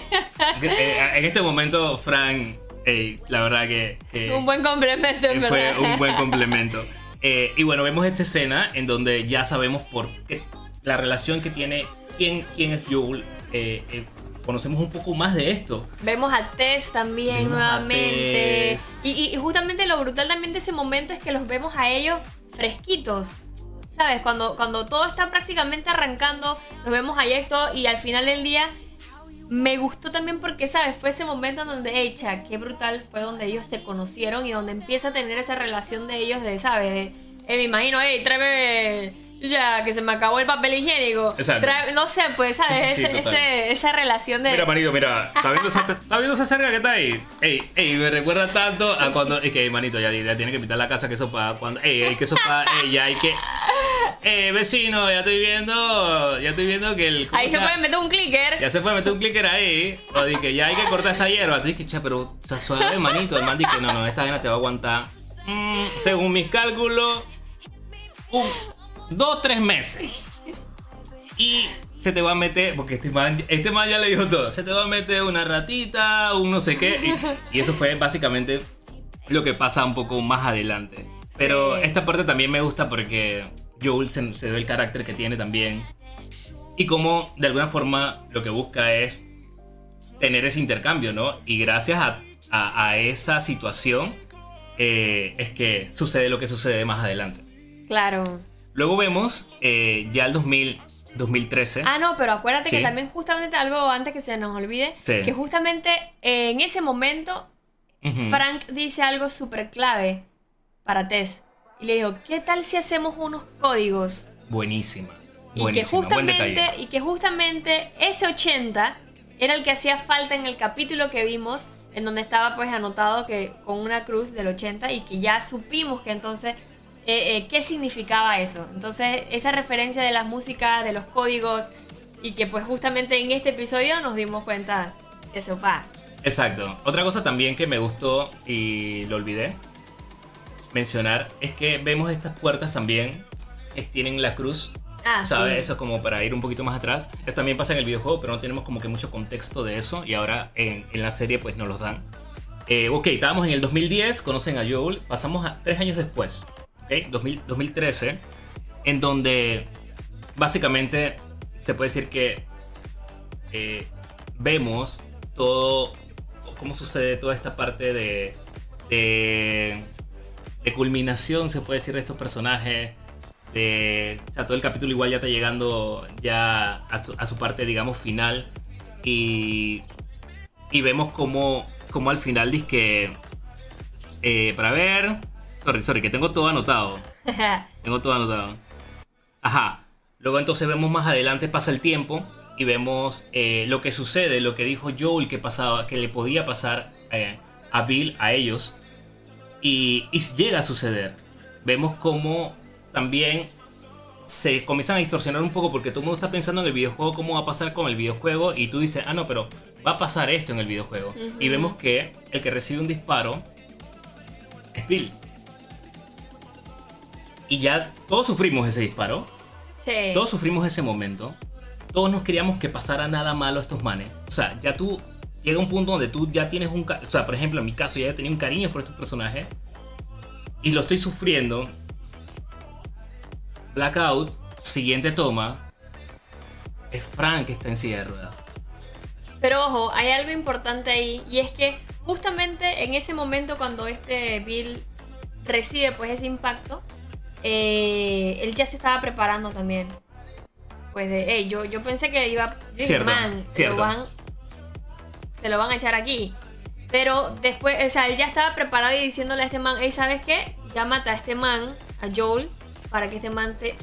Eh, En este momento, Frank, ey, la verdad que, Un buen complemento, en eh, fue verdad. un buen (laughs) complemento. Eh, y bueno, vemos esta escena en donde ya sabemos por qué la relación que tiene, quién, quién es Joel. Eh, eh, conocemos un poco más de esto. Vemos a Tess también Vemos nuevamente. Tess. Y, y- y justamente lo brutal también de ese momento es que los vemos a ellos fresquitos. ¿Sabes? Cuando, cuando todo está prácticamente arrancando, nos vemos a ellos todo y al final del día me gustó también porque, ¿sabes? Fue ese momento en donde, hecha, qué brutal fue donde ellos se conocieron y donde empieza a tener esa relación de ellos de, ¿sabes? De, eh, me imagino, hey, tráeme, ya, que se me acabó el papel higiénico. Exacto. Trae- no sé, pues, ¿sabes? Sí, sí, sí, Ese- ese- esa relación de... Mira, marido, mira, ¿está viendo, esa, ¿está viendo esa cerca que está ahí? Ey, ey, me recuerda tanto a cuando. Es que, manito, ya, ya tiene que pintar la casa que eso para cuando. Ey, ey, que eso para. Ey, ya hay que. Eh, vecino, ya estoy viendo. Ya estoy viendo que el. ¿cómo Ahí se puede meter un clicker. Ya se puede meter un clicker ahí. O di que ya hay que cortar esa hierba. Tú dices, che, pero está suave, manito. El man dice no, no, esta vaina te va a aguantar. mm, según mis cálculos, un, dos, tres meses. Y se te va a meter, porque este man, este man ya le dijo todo, se te va a meter una ratita, un no sé qué. Y, y eso fue básicamente lo que pasa un poco más adelante. Pero Sí. esta parte también me gusta porque Joel se, se ve el carácter que tiene también. Y como de alguna forma lo que busca es tener ese intercambio, ¿no? Y gracias a, a- a esa situación eh, es que sucede lo que sucede más adelante. Claro. Luego vemos eh, ya el 2000, 2013. Ah, no, pero acuérdate Sí. que también justamente algo antes que se nos olvide, Sí. que justamente eh, en ese momento. Frank dice algo súper clave para Tess. Y le dijo, ¿qué tal si hacemos unos códigos? Buenísima. Y que. Buen justamente, y que justamente ese 80 era el que hacía falta en el capítulo que vimos, en donde estaba pues anotado que con una cruz del 80 y que ya supimos que entonces eh, eh, qué significaba eso. Entonces esa referencia de la música, de los códigos y que pues justamente en este episodio nos dimos cuenta de eso, pa. Exacto. Otra cosa también que me gustó y lo olvidé mencionar es que vemos estas puertas también que tienen la cruz. Ah, ¿Sabes? sí. Eso como para ir un poquito más atrás. Eso también pasa en el videojuego, pero no tenemos como que mucho contexto de eso. Y ahora en, en la serie pues nos los dan. Eh, ok, estábamos en el 2010, conocen a Joel. Pasamos a tres años después, ¿ok? 2000 2013, en donde básicamente se puede decir que eh, vemos todo, cómo sucede toda esta parte de, culminación, se puede decir, de estos personajes. De, todo el capítulo igual ya está llegando ya a su, parte, digamos, final. Y, vemos como, como al final dice que... eh, para ver... Sorry, sorry, que tengo todo anotado. (laughs) Tengo todo anotado. Ajá. Luego entonces vemos más adelante, pasa el tiempo y vemos eh, lo que sucede, lo que dijo Joel que pasaba, que le podía pasar eh, a Bill, a ellos. Y, y llega a suceder. Vemos cómo también se comienzan a distorsionar un poco porque todo el mundo está pensando en el videojuego, cómo va a pasar con el videojuego. Y tú dices, ah, no, pero va a pasar esto en el videojuego. Y vemos que el que recibe un disparo es Bill. Y ya todos sufrimos ese disparo. Sí. Todos sufrimos ese momento. Todos nos queríamos que pasara nada malo a estos manes. O sea, ya tú llega un punto donde tú ya tienes un... O sea, por ejemplo, en mi caso ya tenía un cariño por estos personajes. Y lo estoy sufriendo. Blackout, siguiente toma. Es Frank que está en silla de ruedas. Pero ojo, hay algo importante ahí y es que justamente en ese momento cuando este Bill recibe pues ese impacto, eh, él ya se estaba preparando también. Pues de, hey, yo, yo pensé que iba, dije, Cierto, man, se lo, van, se lo van a echar aquí. Pero después, o sea, él ya estaba preparado y diciéndole a este man, hey, ¿sabes qué? Ya mata a este man, a Joel, para que este man te,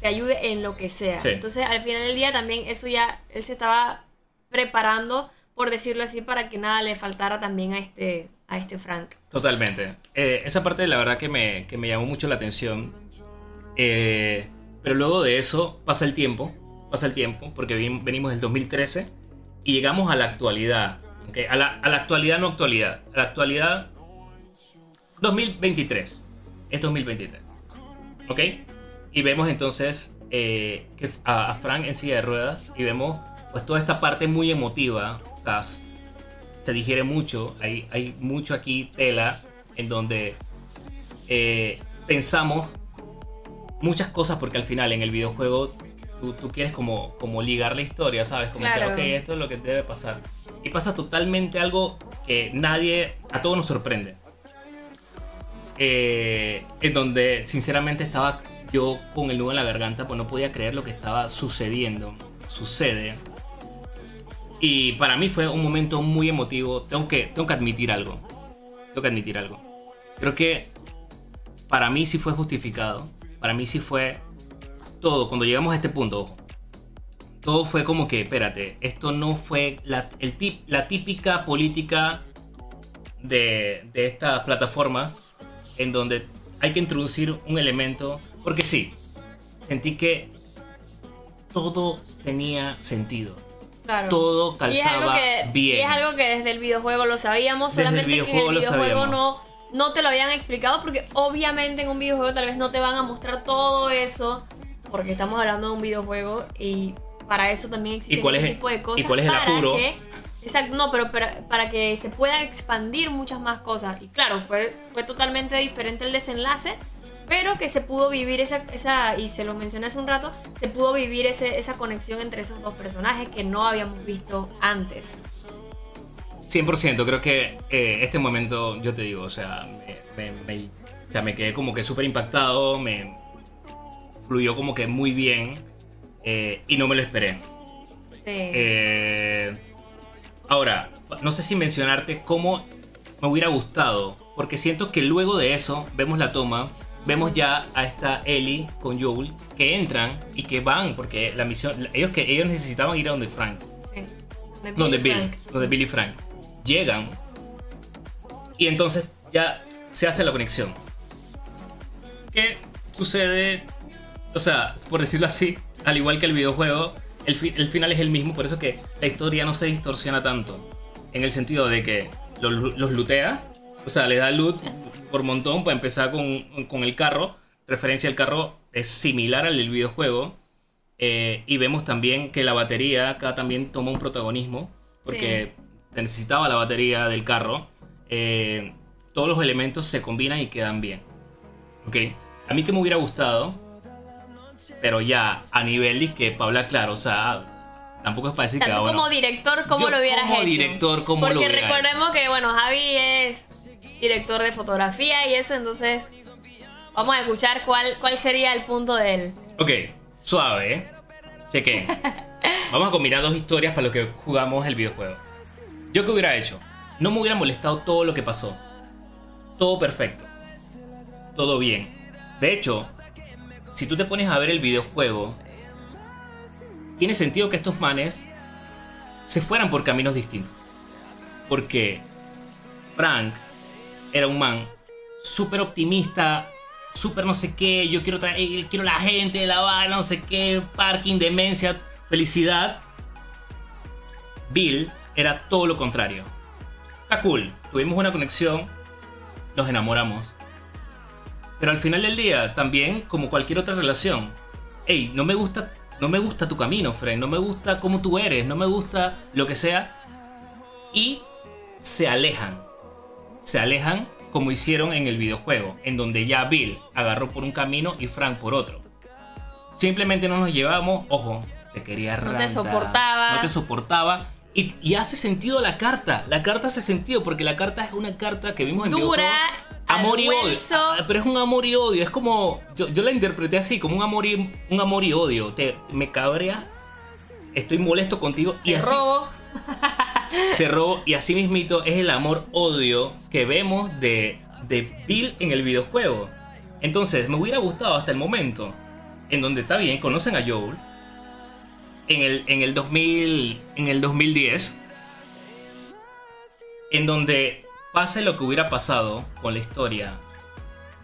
te ayude en lo que sea. Sí. Entonces, al final del día también eso ya, él se estaba preparando, por decirlo así, para que nada le faltara también a este, a este Frank. Totalmente. Eh, esa parte la verdad que me, que me llamó mucho la atención. Eh, pero luego de eso pasa el tiempo, pasa el tiempo, porque venimos del 2013 y llegamos a la actualidad. ¿okay? A, la, a la actualidad, no actualidad. A la actualidad 2023. Es 2023. ¿Ok? Y vemos entonces eh, que a, Frank en silla de ruedas y vemos pues toda esta parte muy emotiva. O sea, se digiere mucho. Hay, hay mucho aquí tela en donde eh, pensamos muchas cosas porque al final en el videojuego tú, tú, quieres como, como ligar la historia, ¿sabes? Como que, ok, esto es lo que debe pasar. Y pasa totalmente algo que nadie, a todos nos sorprende. Eh, en donde sinceramente estaba yo con el nudo en la garganta, pues no podía creer lo que estaba sucediendo. Sucede. Y para mí fue un momento muy emotivo. Tengo que, tengo que admitir algo. Tengo que admitir algo. Creo que para mí sí fue justificado. Para mí sí fue todo. Cuando llegamos a este punto, todo fue como que, espérate, esto no fue la, el tip, la típica política de, de estas plataformas en donde hay que introducir un elemento, porque sí, sentí que todo tenía sentido. Todo calzaba bien. Y es algo que desde el videojuego lo sabíamos, solamente que en el videojuego no, no te lo habían explicado, porque obviamente en un videojuego tal vez no te van a mostrar todo eso, porque estamos hablando de un videojuego y para eso también existe un tipo de cosas. ¿Y cuál es el apuro? Exacto, no, pero para, que se pueda expandir muchas más cosas. Y claro, fue, fue totalmente diferente el desenlace, pero que se pudo vivir esa, esa y se lo mencioné hace un rato, se pudo vivir ese, esa conexión entre esos dos personajes que no habíamos visto antes. 100%, creo que eh, este momento, yo te digo, o sea, me, me, quedé como que súper impactado, me fluyó como que muy bien eh, y no me lo esperé. Sí. Eh, Ahora, no sé si mencionarte cómo me hubiera gustado, porque siento que luego de eso vemos la toma, vemos ya a esta Ellie con Joel que entran y que van, porque la misión, ellos que ellos necesitaban ir a donde Frank, sí. donde Bill, donde Billy Frank, llegan y entonces ya se hace la conexión. ¿Qué sucede? O sea, por decirlo así, al igual que el videojuego, el, final es el mismo, por eso que la historia no se distorsiona tanto. En el sentido de que los, los lutea, o sea, le da loot por montón para empezar con, el carro. Referencia al carro es similar al del videojuego. Eh, y vemos también que la batería acá también toma un protagonismo, porque necesitaba la batería del carro. Eh, todos los elementos se combinan y quedan bien. ¿Ok? A mí que me hubiera gustado pero ya a nivel de que Paula, claro, o sea, tampoco es para decir que como director, ¿cómo lo hubieras como hecho? director, ¿cómo Porque lo hubieras recordemos que, bueno, Javi es director de fotografía y eso, entonces vamos a escuchar cuál, cuál sería el punto de él. Ok, suave, ¿eh? Cheque. (laughs) vamos a combinar dos historias para lo que jugamos el videojuego. ¿Yo qué hubiera hecho? No me hubiera molestado todo lo que pasó. Todo perfecto. Todo bien. De hecho, si tú te pones a ver el videojuego, tiene sentido que estos manes se fueran por caminos distintos. Porque Frank era un man súper optimista, súper no sé qué, yo quiero traer, eh, quiero la gente, la vaina, no sé qué, parking, demencia, felicidad. Bill era todo lo contrario. Está cool, tuvimos una conexión, nos enamoramos. Pero al final del día, también como cualquier otra relación, hey, no me gusta, no me gusta tu camino, Fred, no me gusta cómo tú eres, no me gusta lo que sea. Y se alejan. Se alejan como hicieron en el videojuego, en donde ya Bill agarró por un camino y Frank por otro. Simplemente no nos llevamos, ojo, te quería No te soportaba. No te soportaba. Y, hace sentido la carta. La carta hace sentido porque la carta es una carta que vimos en Dura, amor y odio. Ah, pero es un amor y odio. Es como. Yo, la interpreté así, como un amor y, un amor y odio. Te, me cabrea. Estoy molesto contigo. Y te así, robo. Te. Y así mismito es el amor-odio que vemos de, de Bill en el videojuego. Entonces, me hubiera gustado hasta el momento en donde está bien, conocen a Joel. en el, en el, 2000, en el 2010, en donde pase lo que hubiera pasado con la historia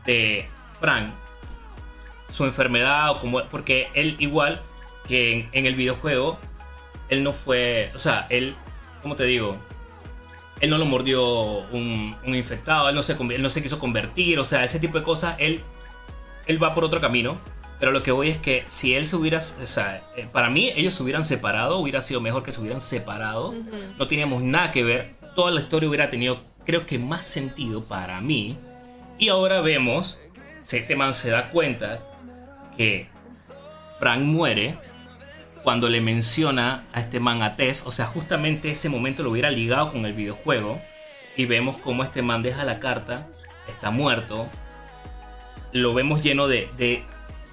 de Frank, su enfermedad, o como, porque él igual que en, el videojuego, él no fue, o sea, él, ¿cómo te digo? Él no lo mordió un, infectado, él no, se, él no se quiso convertir, o sea, ese tipo de cosas, él, él va por otro camino. Pero lo que voy es que si él se hubiera, o sea, eh, para mí ellos se hubieran separado, hubiera sido mejor que se hubieran separado. No teníamos nada que ver. Toda la historia hubiera tenido, creo que más sentido para mí. Y ahora vemos, este man se da cuenta que Frank muere cuando le menciona a este man a Tess. O sea, justamente ese momento lo hubiera ligado con el videojuego. Y vemos cómo este man deja la carta, está muerto. Lo vemos lleno de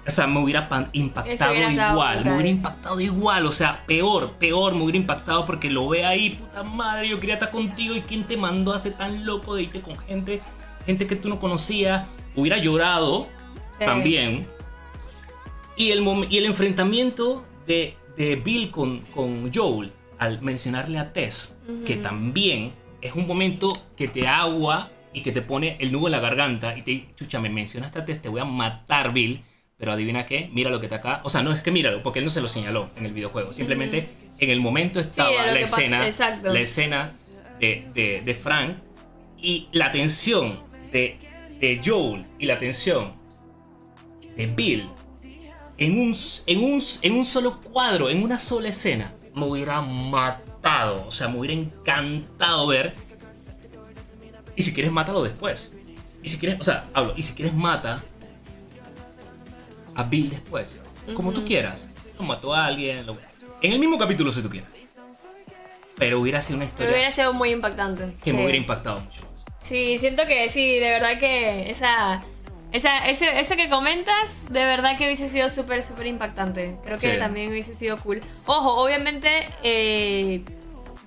o sea, me hubiera impactado igual, me hubiera impactado igual, o sea, peor, peor, me hubiera impactado porque lo ve ahí, puta madre, yo quería estar contigo y quién te mandó a ser tan loco de irte con gente, gente que tú no conocías, hubiera llorado también. Y el, y el enfrentamiento de, de Bill con, con, Joel al mencionarle a Tess, que también es un momento que te agua y que te pone el nudo en la garganta y te dice, chucha, me mencionaste a Tess, te voy a matar, Bill pero adivina qué, mira lo que está acá. O sea, no es que míralo, porque él no se lo señaló en el videojuego. Simplemente en el momento estaba la, escena, la escena de, de, Frank y la tensión de, de Joel y la tensión de Bill en un, en, un, en un solo cuadro, en una sola escena, me hubiera matado. O sea, me hubiera encantado ver. Y si quieres, mátalo después. Y si quieres, o sea, hablo, y si quieres, mata a Bill después. Como tú quieras. Lo mató a alguien. En el mismo capítulo si tú quieres. Pero hubiera sido una historia. Pero hubiera sido muy impactante. Que me hubiera impactado mucho. Sí, siento que sí, de verdad que esa. Esa, ese, ese que comentas, de verdad que hubiese sido súper, súper impactante. Creo que también hubiese sido cool. Ojo, obviamente, eh,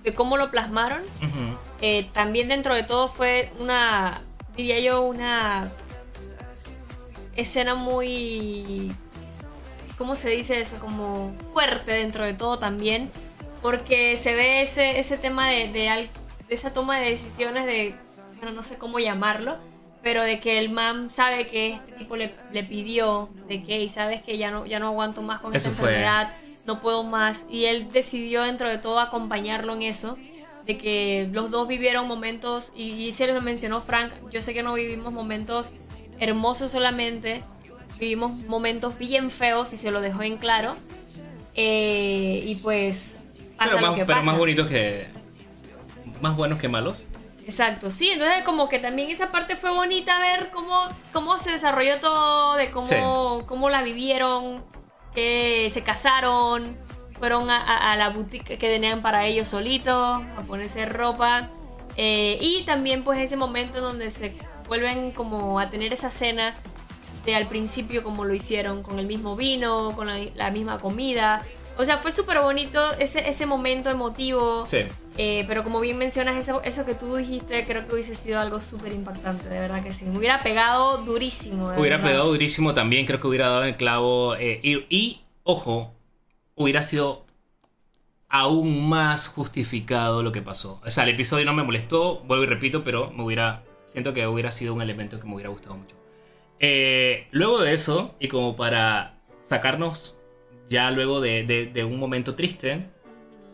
de cómo lo plasmaron, eh, también dentro de todo fue una, diría yo, una escena muy... ¿Cómo se dice eso? Como fuerte dentro de todo también. Porque se ve ese, ese tema de, de, esa toma de decisiones de... Bueno, no sé cómo llamarlo. Pero de que el man sabe que este tipo le, le pidió de que, y sabes que ya no, ya no aguanto más con esta enfermedad, no puedo más. Y él decidió dentro de todo acompañarlo en eso de que los dos vivieron momentos, y, y se lo mencionó Frank, yo sé que no vivimos momentos hermoso solamente. Vivimos momentos bien feos y se lo dejó en claro. Eh, y pues pasa pero, más, pero más bonitos que. Más buenos que malos. Exacto, sí, entonces como que también esa parte fue bonita ver cómo, cómo se desarrolló todo, de cómo, cómo la vivieron, que se casaron, fueron a, la boutique que tenían para ellos solitos, a ponerse ropa. Eh, y también pues ese momento donde se vuelven como a tener esa cena de al principio como lo hicieron, con el mismo vino, con la, misma comida. O sea, fue súper bonito ese, ese momento emotivo. Sí. Eh, pero como bien mencionas, eso, eso que tú dijiste, creo que hubiese sido algo súper impactante, de verdad que sí. Me hubiera pegado durísimo. hubiera pegado durísimo también, creo que hubiera dado el clavo. Eh, y, y, ojo, hubiera sido aún más justificado lo que pasó. O sea, el episodio no me molestó, vuelvo y repito, pero me hubiera Siento que hubiera sido un elemento que me hubiera gustado mucho. Eh, luego de eso, y como para sacarnos ya luego de, un momento triste,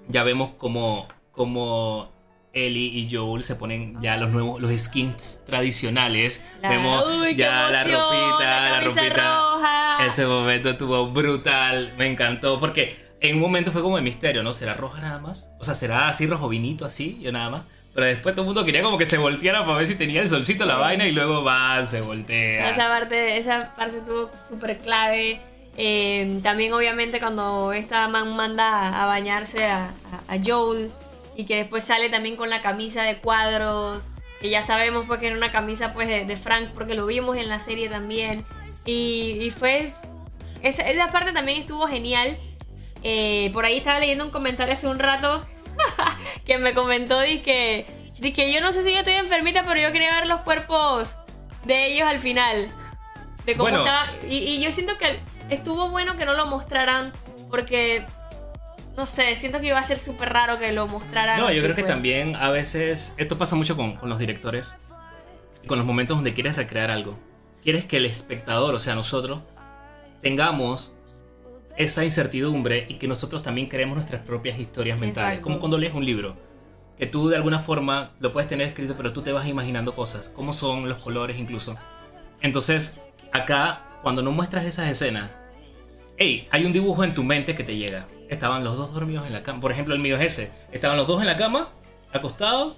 ya vemos como, como Ellie y Joel se ponen ya los nuevos, los skins tradicionales. vemos ya la ropita, la, ropita. Ese momento estuvo brutal, me encantó, porque en un momento fue como de misterio, ¿no? ¿Será roja nada más? O sea, ¿será así rojo vinito, así, yo nada más? Pero después todo el mundo quería como que se volteara para ver si tenía el solcito la vaina y luego va, se voltea. Esa parte, esa parte estuvo súper clave. Eh, también obviamente cuando esta man manda a bañarse a, a, Joel y que después sale también con la camisa de cuadros, que ya sabemos pues que era una camisa pues de, Frank porque lo vimos en la serie también. Y, y fue... Esa, esa, parte también estuvo genial. Eh, por ahí estaba leyendo un comentario hace un rato (laughs) que me comentó, que yo no sé si yo estoy enfermita, pero yo quería ver los cuerpos de ellos al final. De cómo Y, yo siento que estuvo bueno que no lo mostraran porque no sé, siento que iba a ser súper raro que lo mostraran. No, yo así, creo que pues. también a veces, esto pasa mucho con, con los directores, con los momentos donde quieres recrear algo. Quieres que el espectador, o sea, nosotros, tengamos esa incertidumbre y que nosotros también creemos nuestras propias historias mentales. Exacto. Como cuando lees un libro, que tú de alguna forma lo puedes tener escrito, pero tú te vas imaginando cosas, cómo son los colores incluso. Entonces, acá, cuando no muestras esas escenas, hey, hay un dibujo en tu mente que te llega. Estaban los dos dormidos en la cama. Por ejemplo, el mío es ese. Estaban los dos en la cama, acostados,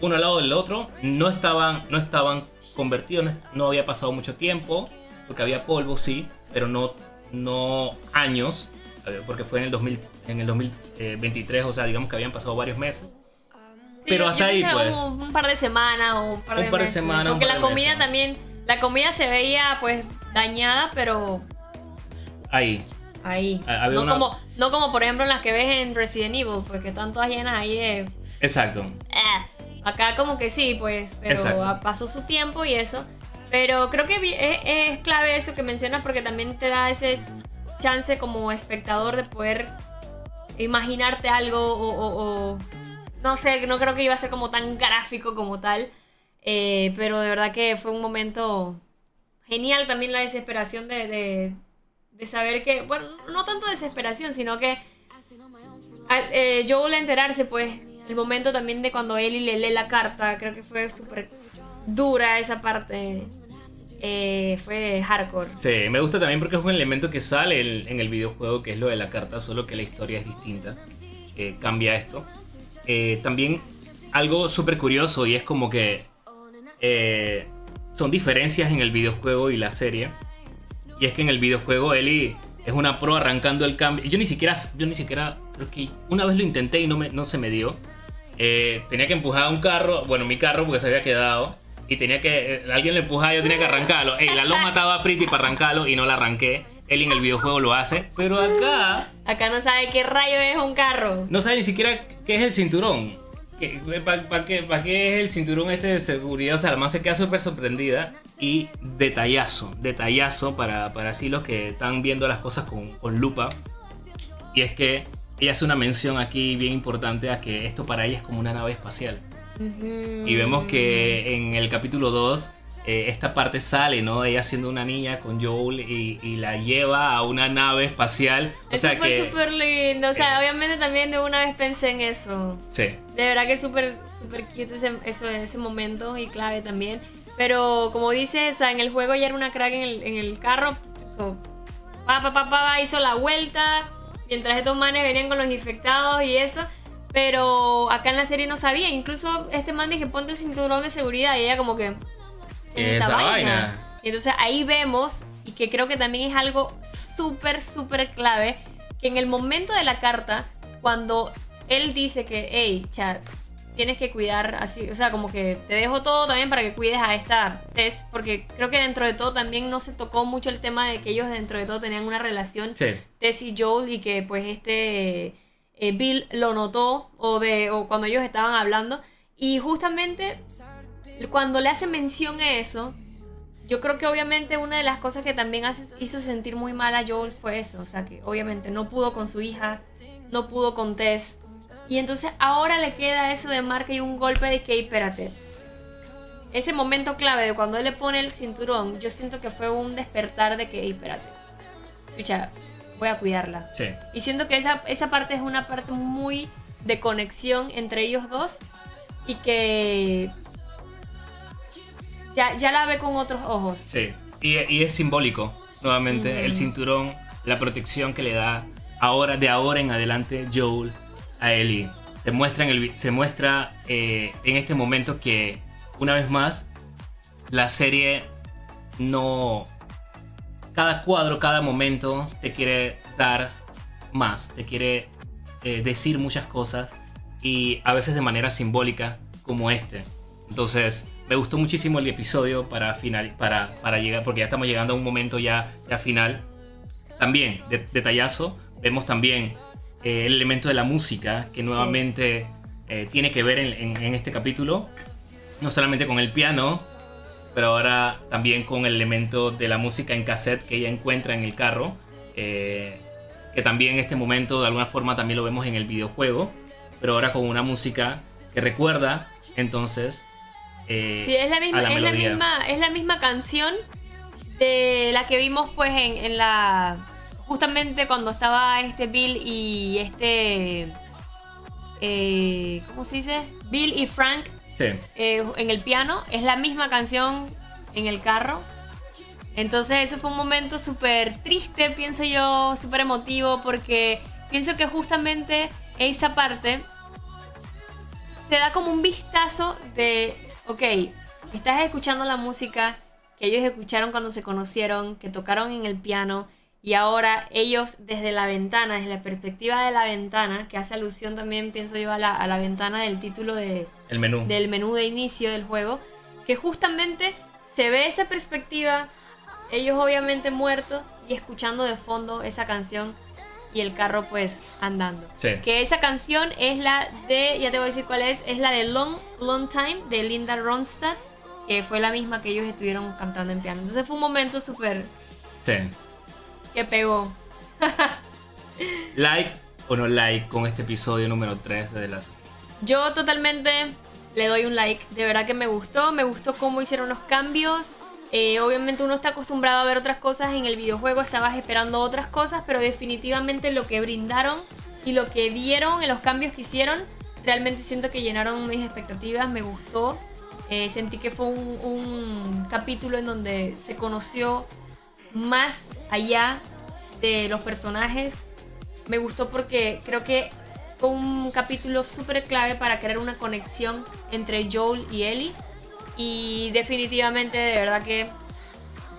uno al lado del otro. No estaban, no estaban convertidos, no, no había pasado mucho tiempo, porque había polvo, sí, pero no, no años, eh, porque fue en el, 2000, en el 2023, o sea, digamos que habían pasado varios meses. Sí, pero yo- hasta ahí, pues. Un, par de semanas o un par de Un par de meses, semanas, Porque par la comida meses. también. La comida se veía pues dañada, pero Ahí. ahí. Ah, No, una- como, no como por ejemplo en las que ves en Resident Evil, pues que están todas llenas ahí de. Exacto. eh. Acá como que sí, pues, pero Exacto. pasó su tiempo y eso. Pero creo que es, es clave eso que mencionas porque también te da ese chance como espectador de poder imaginarte algo o, o- o- no sé, no creo que iba a ser como tan gráfico como tal. Eh, pero de verdad que fue un momento genial también la desesperación de, de, saber que, bueno, no tanto desesperación, sino que al, eh, Joel enterarse, pues, el momento también de cuando Ellie le lee la carta, creo que fue súper dura esa parte. Eh, fue hardcore. Sí, me gusta también porque es un elemento que sale en el videojuego, que es lo de la carta, solo que la historia es distinta. Cambia esto. Eh, también algo súper curioso y es como que eh, son diferencias en el videojuego y la serie. Y es que en el videojuego Ellie es una pro arrancando el cambio. Yo ni siquiera, yo ni siquiera, creo que una vez lo intenté y no, me, no se me dio. Eh, tenía que empujar un carro, bueno, mi carro porque se había quedado. Y tenía que, eh, alguien le empujaba y yo tenía que arrancarlo. Ey, la loma mataba a Pretty para arrancarlo y no la arranqué. Él en el videojuego lo hace. Pero acá Acá no sabe qué rayo es un carro. no sabe ni siquiera qué es el cinturón. ¿Para qué, pa' qué es el cinturón este de seguridad? O sea, además se queda súper sorprendida. Y detallazo, detallazo para, para así los que están viendo las cosas con, con lupa. Y es que ella hace una mención aquí bien importante a que esto para ella es como una nave espacial. Y vemos que en el capítulo 2 eh, esta parte sale, ¿no? Ella siendo una niña con Joel y, y la lleva a una nave espacial. O Eso sea fue que... súper lindo. O sea, eh, obviamente también de una vez pensé en eso. Sí. De verdad que es súper súper cute ese, eso, ese momento y clave también. Pero como dices, o sea, en el juego ya era una crack en el, en el carro. So, pa, pa, pa, pa, hizo la vuelta. Mientras estos manes venían con los infectados y eso. Pero acá en la serie no sabía. Incluso este man dije, ponte el cinturón de seguridad. Y ella como que... ¿Qué es esta esa vaina? Y entonces ahí vemos, y que creo que también es algo súper, súper clave, que en el momento de la carta, cuando él dice que, hey, chat, tienes que cuidar así, o sea, como que te dejo todo también para que cuides a esta Tess, porque creo que dentro de todo también no se tocó mucho el tema de que ellos dentro de todo tenían una relación, Sí. Tess y Joel, y que pues este eh, Bill lo notó, o, de, o cuando ellos estaban hablando, y justamente cuando le hace mención a eso, yo creo que obviamente una de las cosas que también hace- hizo sentir muy mal a Joel fue eso. O sea, que obviamente no pudo con su hija, no pudo con Tess. Y entonces ahora le queda eso de marca y un golpe de que, espérate. Ese momento clave de cuando él le pone el cinturón, yo siento que fue un despertar de que, "Ey, espérate. Escucha, voy a cuidarla. Sí. Y siento que esa, esa parte es una parte muy de conexión entre ellos dos y que ya, ya la ve con otros ojos. Sí. Y, y es simbólico, nuevamente, el cinturón, la protección que le da ahora, de ahora en adelante, Joel a Ellie. Se muestra en, el, se muestra eh, en este momento que, una vez más, la serie no. Cada cuadro, cada momento te quiere dar más, te quiere eh, decir muchas cosas y a veces de manera simbólica, como este. Entonces, me gustó muchísimo el episodio para, final, para, para llegar, porque ya estamos llegando a un momento ya, ya final. También, de- detallazo, vemos también eh, el elemento de la música, que nuevamente eh, tiene que ver en, en- en este capítulo, no solamente con el piano, pero ahora también con el elemento de la música en cassette que ella encuentra en el carro. eh, que también en este momento de alguna forma también lo vemos en el videojuego, pero ahora con una música que recuerda entonces... Eh, sí, es la, misma, es, la misma, es la misma canción de la que vimos pues en, en la... Justamente cuando estaba este Bill y este... Eh, ¿Cómo se dice? Bill y Frank eh, en el piano. Es la misma canción en el carro. Entonces ese fue un momento súper triste, pienso yo, súper emotivo, porque pienso que justamente esa parte se da como un vistazo de, ok, estás escuchando la música que ellos escucharon cuando se conocieron, que tocaron en el piano, y ahora ellos desde la ventana, desde la perspectiva de la ventana, que hace alusión también, pienso yo, a la, a la ventana del título de, el menú. del menú de inicio del juego, que justamente se ve esa perspectiva, ellos obviamente muertos y escuchando de fondo esa canción y el carro pues andando. Que esa canción es la de, ya te voy a decir cuál es, es la de Long, Long Time de Linda Ronstadt, que fue la misma que ellos estuvieron cantando en piano. Entonces fue un momento súper... Sí. Que pegó. (laughs) like o no like con este episodio número 3 de las... Yo totalmente le doy un like. De verdad que me gustó. Me gustó cómo hicieron los cambios. Eh, obviamente uno está acostumbrado a ver otras cosas en el videojuego, estabas esperando otras cosas, pero definitivamente lo que brindaron y lo que dieron en los cambios que hicieron, realmente siento que llenaron mis expectativas, me gustó. Eh, sentí que fue un, un capítulo en donde se conoció más allá de los personajes. Me gustó porque creo que fue un capítulo súper clave para crear una conexión entre Joel y Ellie y definitivamente, de verdad que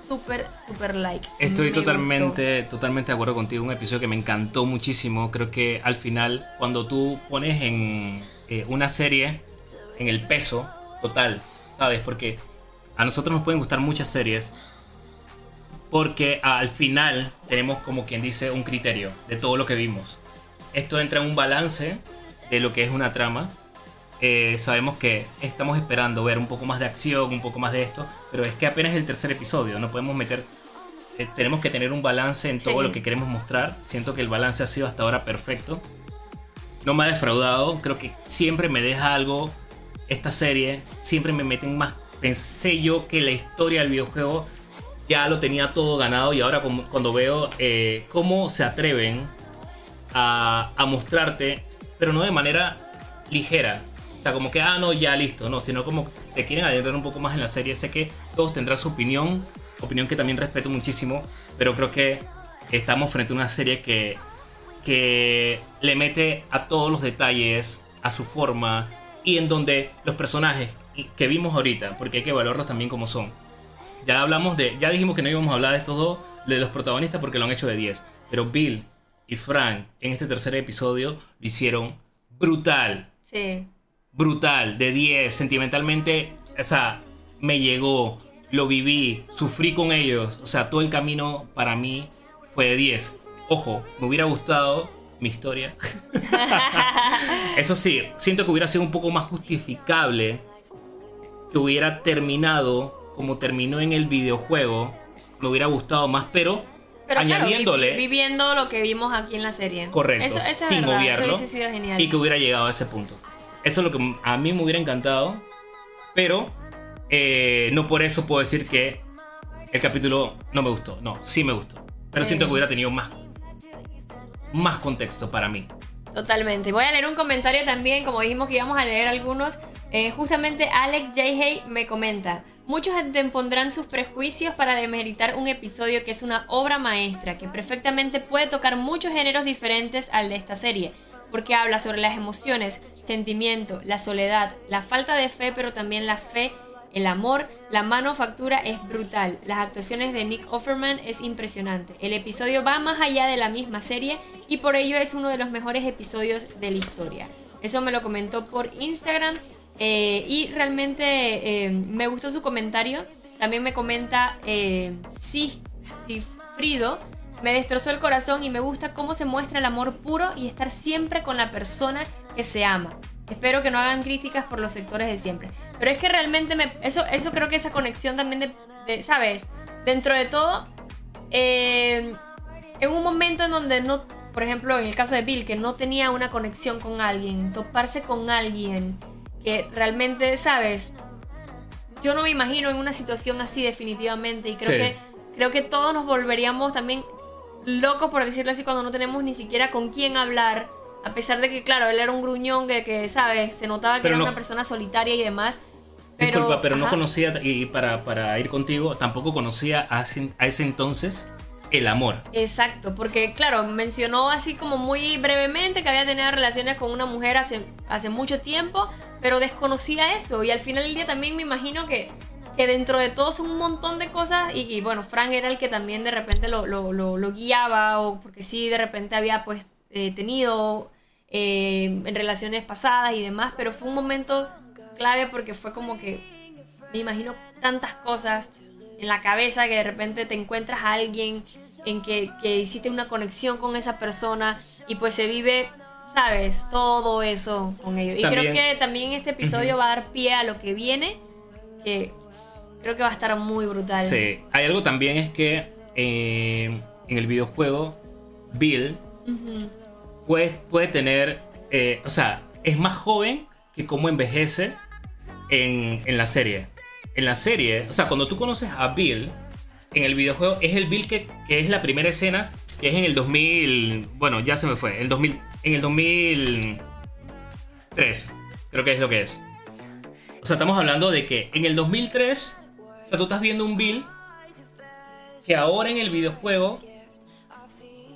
súper, súper like. Estoy totalmente, totalmente de acuerdo contigo. Un episodio que me encantó muchísimo. Creo que al final, cuando tú pones en eh, una serie en el peso total, ¿sabes? Porque a nosotros nos pueden gustar muchas series. Porque al final tenemos como quien dice un criterio de todo lo que vimos. Esto entra en un balance de lo que es una trama eh, sabemos que estamos esperando ver un poco más de acción, un poco más de esto, pero es que apenas es el tercer episodio, no podemos meter... Eh, tenemos que tener un balance en todo lo que queremos mostrar. Siento que el balance ha sido hasta ahora perfecto. No me ha defraudado, creo que siempre me deja algo esta serie, siempre me meten más. Pensé yo que la historia del videojuego ya lo tenía todo ganado y ahora cuando veo eh, cómo se atreven a, a mostrarte, pero no de manera ligera, sea, como que, ah, no, ya listo, no, sino como te quieren adentrar un poco más en la serie. Sé que todos tendrán su opinión, opinión que también respeto muchísimo, pero creo que estamos frente a una serie que, que le mete a todos los detalles, a su forma, y en donde los personajes que vimos ahorita, porque hay que valorarlos también como son. Ya hablamos de, ya dijimos que no íbamos a hablar de estos dos, de los protagonistas, porque lo han hecho de 10, pero Bill y Frank en este tercer episodio lo hicieron brutal. Sí brutal, de 10, sentimentalmente, o sea, me llegó, lo viví, sufrí con ellos, o sea, todo el camino para mí fue de 10. Ojo, me hubiera gustado mi historia. (laughs) Eso sí, siento que hubiera sido un poco más justificable que hubiera terminado como terminó en el videojuego. Me hubiera gustado más, pero, añadiéndole. viviendo lo que vimos aquí en la serie. Correcto, sin gobierno. Y que hubiera llegado a ese punto. Eso es lo que a mí me hubiera encantado. Pero eh, no por eso puedo decir que el capítulo no me gustó. No, sí me gustó. Pero siento que hubiera tenido más, más contexto para mí. Totalmente. Voy a leer un comentario también, como dijimos que íbamos a leer algunos. Eh, justamente Alex J. Hay me comenta, muchos pondrán sus prejuicios para demeritar un episodio que es una obra maestra, que perfectamente puede tocar muchos géneros diferentes al de esta serie, porque habla sobre las emociones, sentimiento, la soledad, la falta de fe, pero también la fe, el amor, la manufactura es brutal. Las actuaciones de Nick Offerman es impresionante. El episodio va más allá de la misma serie y por ello es uno de los mejores episodios de la historia. Eso me lo comentó por Instagram eh, y realmente eh, me gustó su comentario. También me comenta eh, Frido me destrozó el corazón y me gusta cómo se muestra el amor puro y estar siempre con la persona que se ama. Espero que no hagan críticas por los sectores de siempre. Pero es que realmente me, eso, eso creo que esa conexión también de, ¿sabes? Dentro de todo, eh, en un momento en donde no por ejemplo, en el caso de Bill, que no tenía una conexión con alguien, toparse con alguien que realmente, ¿sabes? Yo no me imagino en una situación así definitivamente y creo Sí. que creo que todos nos volveríamos también locos por decirlo así cuando no tenemos ni siquiera con quién hablar, a pesar de que claro, él era un gruñón que, que ¿sabes? Se notaba que Pero era no- una persona solitaria y demás. Pero, Disculpa, pero no conocía, y para, para ir contigo, tampoco conocía a ese, a ese entonces el amor. Exacto, porque claro, mencionó así como muy brevemente que había tenido relaciones con una mujer hace, hace mucho tiempo, pero desconocía eso. Y al final del día también me imagino que, que dentro de todo son un montón de cosas. Y, y bueno, Frank era el que también de repente lo, lo- lo- lo guiaba, o porque sí, de repente había pues eh, tenido eh, en relaciones pasadas y demás, pero fue un momento clave porque fue como que me imagino tantas cosas en la cabeza que de repente te encuentras a alguien en que, que hiciste una conexión con esa persona y pues se vive, sabes, todo eso con ellos. Y creo que también este episodio va a dar pie a lo que viene, que creo que va a estar muy brutal. Sí, hay algo también es que eh, en el videojuego, Bill Ujú. puede, puede tener, eh, o sea, es más joven que cómo envejece en, en la serie. En la serie, o sea, cuando tú conoces a Bill, en el videojuego es el Bill que, que es la primera escena, que es en el 2000, bueno, ya se me fue, el 2000, en el 2003, creo que es lo que es. O sea, estamos hablando de que en el 2003, o sea, tú estás viendo un Bill que ahora en el videojuego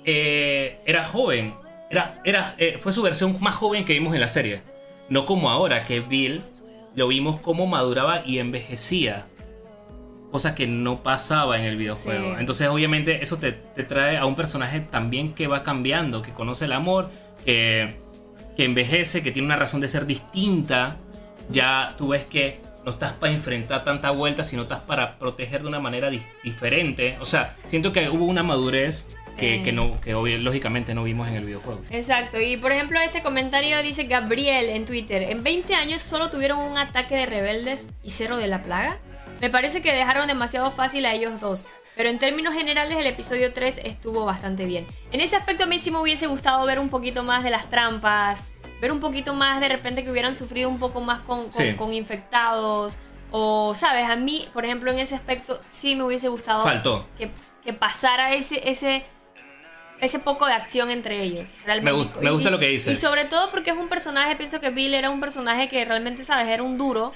eh, era joven. Era, era, eh, fue su versión más joven que vimos en la serie. No como ahora, que Bill lo vimos como maduraba y envejecía. Cosa que no pasaba en el videojuego. Sí. Entonces, obviamente, eso te, te trae a un personaje también que va cambiando, que conoce el amor, que, que envejece, que tiene una razón de ser distinta. Ya tú ves que no estás para enfrentar tanta vuelta, sino estás para proteger de una manera diferente. O sea, siento que hubo una madurez que, Eh. que no, que obvio- lógicamente no vimos en el videojuego. Exacto, y por ejemplo este comentario dice Gabriel en Twitter, en 20 años solo tuvieron un ataque de rebeldes y cero de la plaga. Me parece que dejaron demasiado fácil a ellos dos, pero en términos generales el episodio 3 estuvo bastante bien. En ese aspecto a mí sí me hubiese gustado ver un poquito más de las trampas, ver un poquito más de repente que hubieran sufrido un poco más con, con- Sí. con infectados, o sabes, a mí por ejemplo en ese aspecto sí me hubiese gustado Faltó. que, que pasara ese, ese, ese poco de acción entre ellos. Realmente. Me gusta- me gusta lo que dices. Y sobre todo porque es un personaje, pienso que Bill era un personaje que realmente, ¿sabes? Era un duro.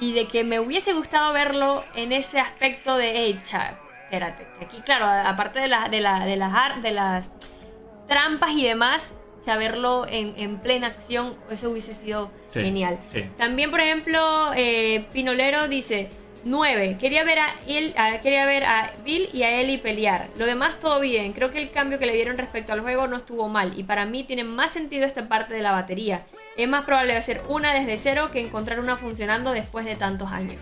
Y de que me hubiese gustado verlo en ese aspecto de, hey, cha, espérate. Aquí, claro, aparte de, la, de, la, de, las, de las trampas y demás, ya verlo en, en plena acción, eso hubiese sido Sí, genial. sí. También, por ejemplo, eh, Pinolero dice 9. Quería ver a él, a- quería ver a Bill y a Ellie pelear. Lo demás todo bien. Creo que el cambio que le dieron respecto al juego no estuvo mal. Y para mí tiene más sentido esta parte de la batería. Es más probable hacer una desde cero que encontrar una funcionando después de tantos años.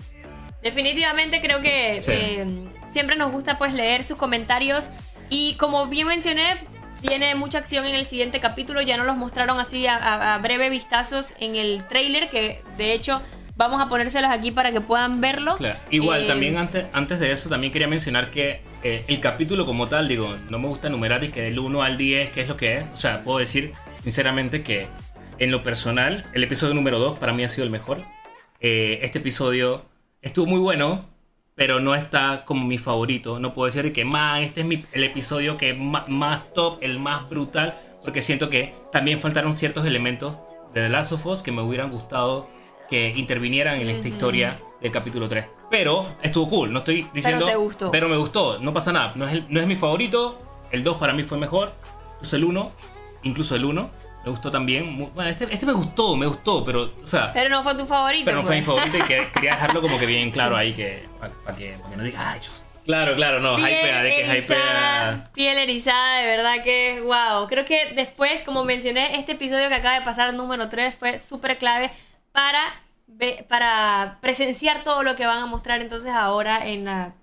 Definitivamente creo que Sí. eh, siempre nos gusta pues leer sus comentarios. Y como bien mencioné, viene mucha acción en el siguiente capítulo. Ya nos los mostraron así a, a- a breve vistazos en el trailer. Que de hecho vamos a ponérselos aquí para que puedan verlo. Claro. Igual, Eh, también antes, antes de eso, también quería mencionar que eh, el capítulo como tal, digo, no me gusta enumerar y que del 1 al 10, qué es lo que es. O sea, puedo decir sinceramente que en lo personal, el episodio número 2 para mí ha sido el mejor. Eh, este episodio estuvo muy bueno, pero no está como mi favorito. No puedo decir que más, este es mi- el episodio que es ma- más top, el más brutal, porque siento que también faltaron ciertos elementos de The Last of Us que me hubieran gustado que intervinieran en esta historia del capítulo 3. Pero estuvo cool, no estoy diciendo... te gustó. Pero me gustó, no pasa nada. No es, el- no es mi favorito, el 2 para mí fue mejor, incluso el 1, incluso el 1, me gustó también. Mu- Bueno, este, este me gustó, me gustó, pero, o sea... Pero no fue tu favorito. Pero no fue mi pues. favorito y que, (laughs) quería dejarlo como que bien claro ahí que para que, pa' que no diga, ay, chus". Claro, claro, no, hypea, de que hypea. piel erizada, de verdad que wow. Creo que después, como mencioné, este episodio que acaba de pasar, número 3, fue súper clave para, para presenciar todo lo que van a mostrar entonces ahora en la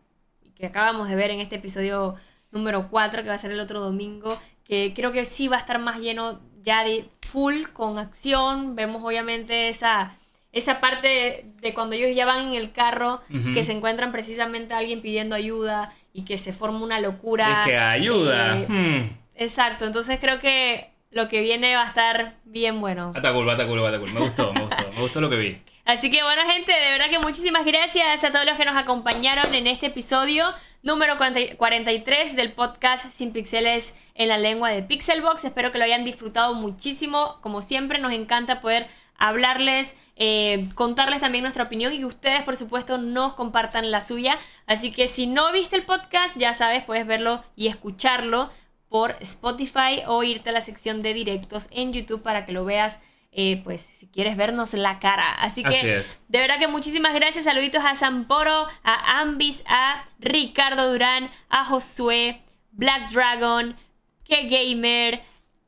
que acabamos de ver en este episodio número 4, que va a ser el otro domingo, que creo que sí va a estar más lleno ya de full, con acción. Vemos obviamente esa, esa parte de, de cuando ellos ya van en el carro, que se encuentran precisamente a alguien pidiendo ayuda y que se forma una locura. Es que ayuda. Eh, hmm. Exacto, entonces creo que lo que viene va a estar bien bueno. Bata cool, bata cool. Me gustó, me gustó, me gustó lo que vi. Así que bueno gente, de verdad que muchísimas gracias a todos los que nos acompañaron en este episodio número 43 del podcast Sin Pixeles en la lengua de Pixelbox. Espero que lo hayan disfrutado muchísimo. Como siempre, nos encanta poder hablarles, eh, contarles también nuestra opinión y que ustedes, por supuesto, nos compartan la suya. Así que si no viste el podcast, ya sabes, puedes verlo y escucharlo por Spotify o irte a la sección de directos en YouTube para que lo veas eh, pues si quieres vernos la cara. Así que de verdad que muchísimas gracias. Saluditos a Samporo, a Ambis, a Ricardo Durán, a Josué, Black Dragon, Que Gamer,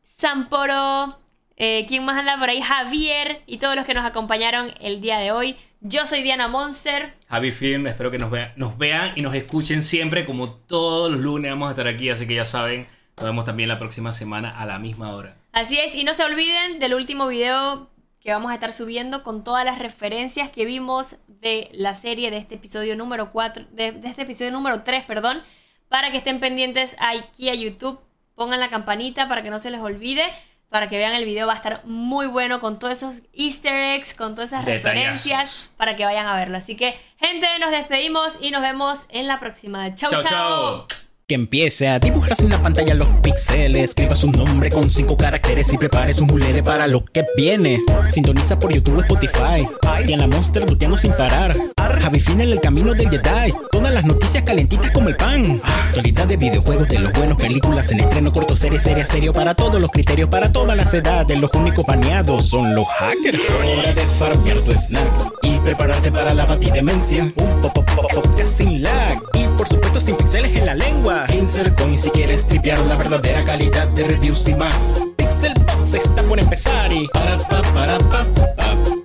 Samporo, eh, ¿quién más anda por ahí? Javier y todos los que nos acompañaron el día de hoy. Yo soy Diana Monster. Javi Film, espero que nos, nos vean y nos escuchen siempre, como todos los lunes vamos a estar aquí, así que ya saben, nos vemos también la próxima semana a la misma hora. Así es, y no se olviden del último video que vamos a estar subiendo con todas las referencias que vimos de la serie de este episodio número 4, de, este episodio número 3, perdón, para que estén pendientes aquí a YouTube, pongan la campanita para que no se les olvide, para que vean el video, va a estar muy bueno con todos esos easter eggs, con todas esas referencias, para que vayan a verlo. Así que, gente, nos despedimos y nos vemos en la próxima. chao. chao. chao. Que empiece a dibujarse en la pantalla los píxeles. Escriba su nombre con cinco caracteres y prepare su mulere para lo que viene. Sintoniza por YouTube Spotify. Y en la Monster luteando sin parar. Javi en el camino del Jedi. Las noticias calentitas como el pan. Actualidad de videojuegos, de los buenos, películas en estreno, corto, serie, serie, serio. Para todos los criterios, para todas las edades. Los únicos baneados son los hackers. Hora de farmear tu snack y prepararte para la batidemencia. Un pop, pop, pop, sin lag. Y por supuesto sin pixeles en la lengua. Insert Coin si quieres tripear la verdadera calidad de reviews y más. Pixel Box está por empezar y para pa para pa pa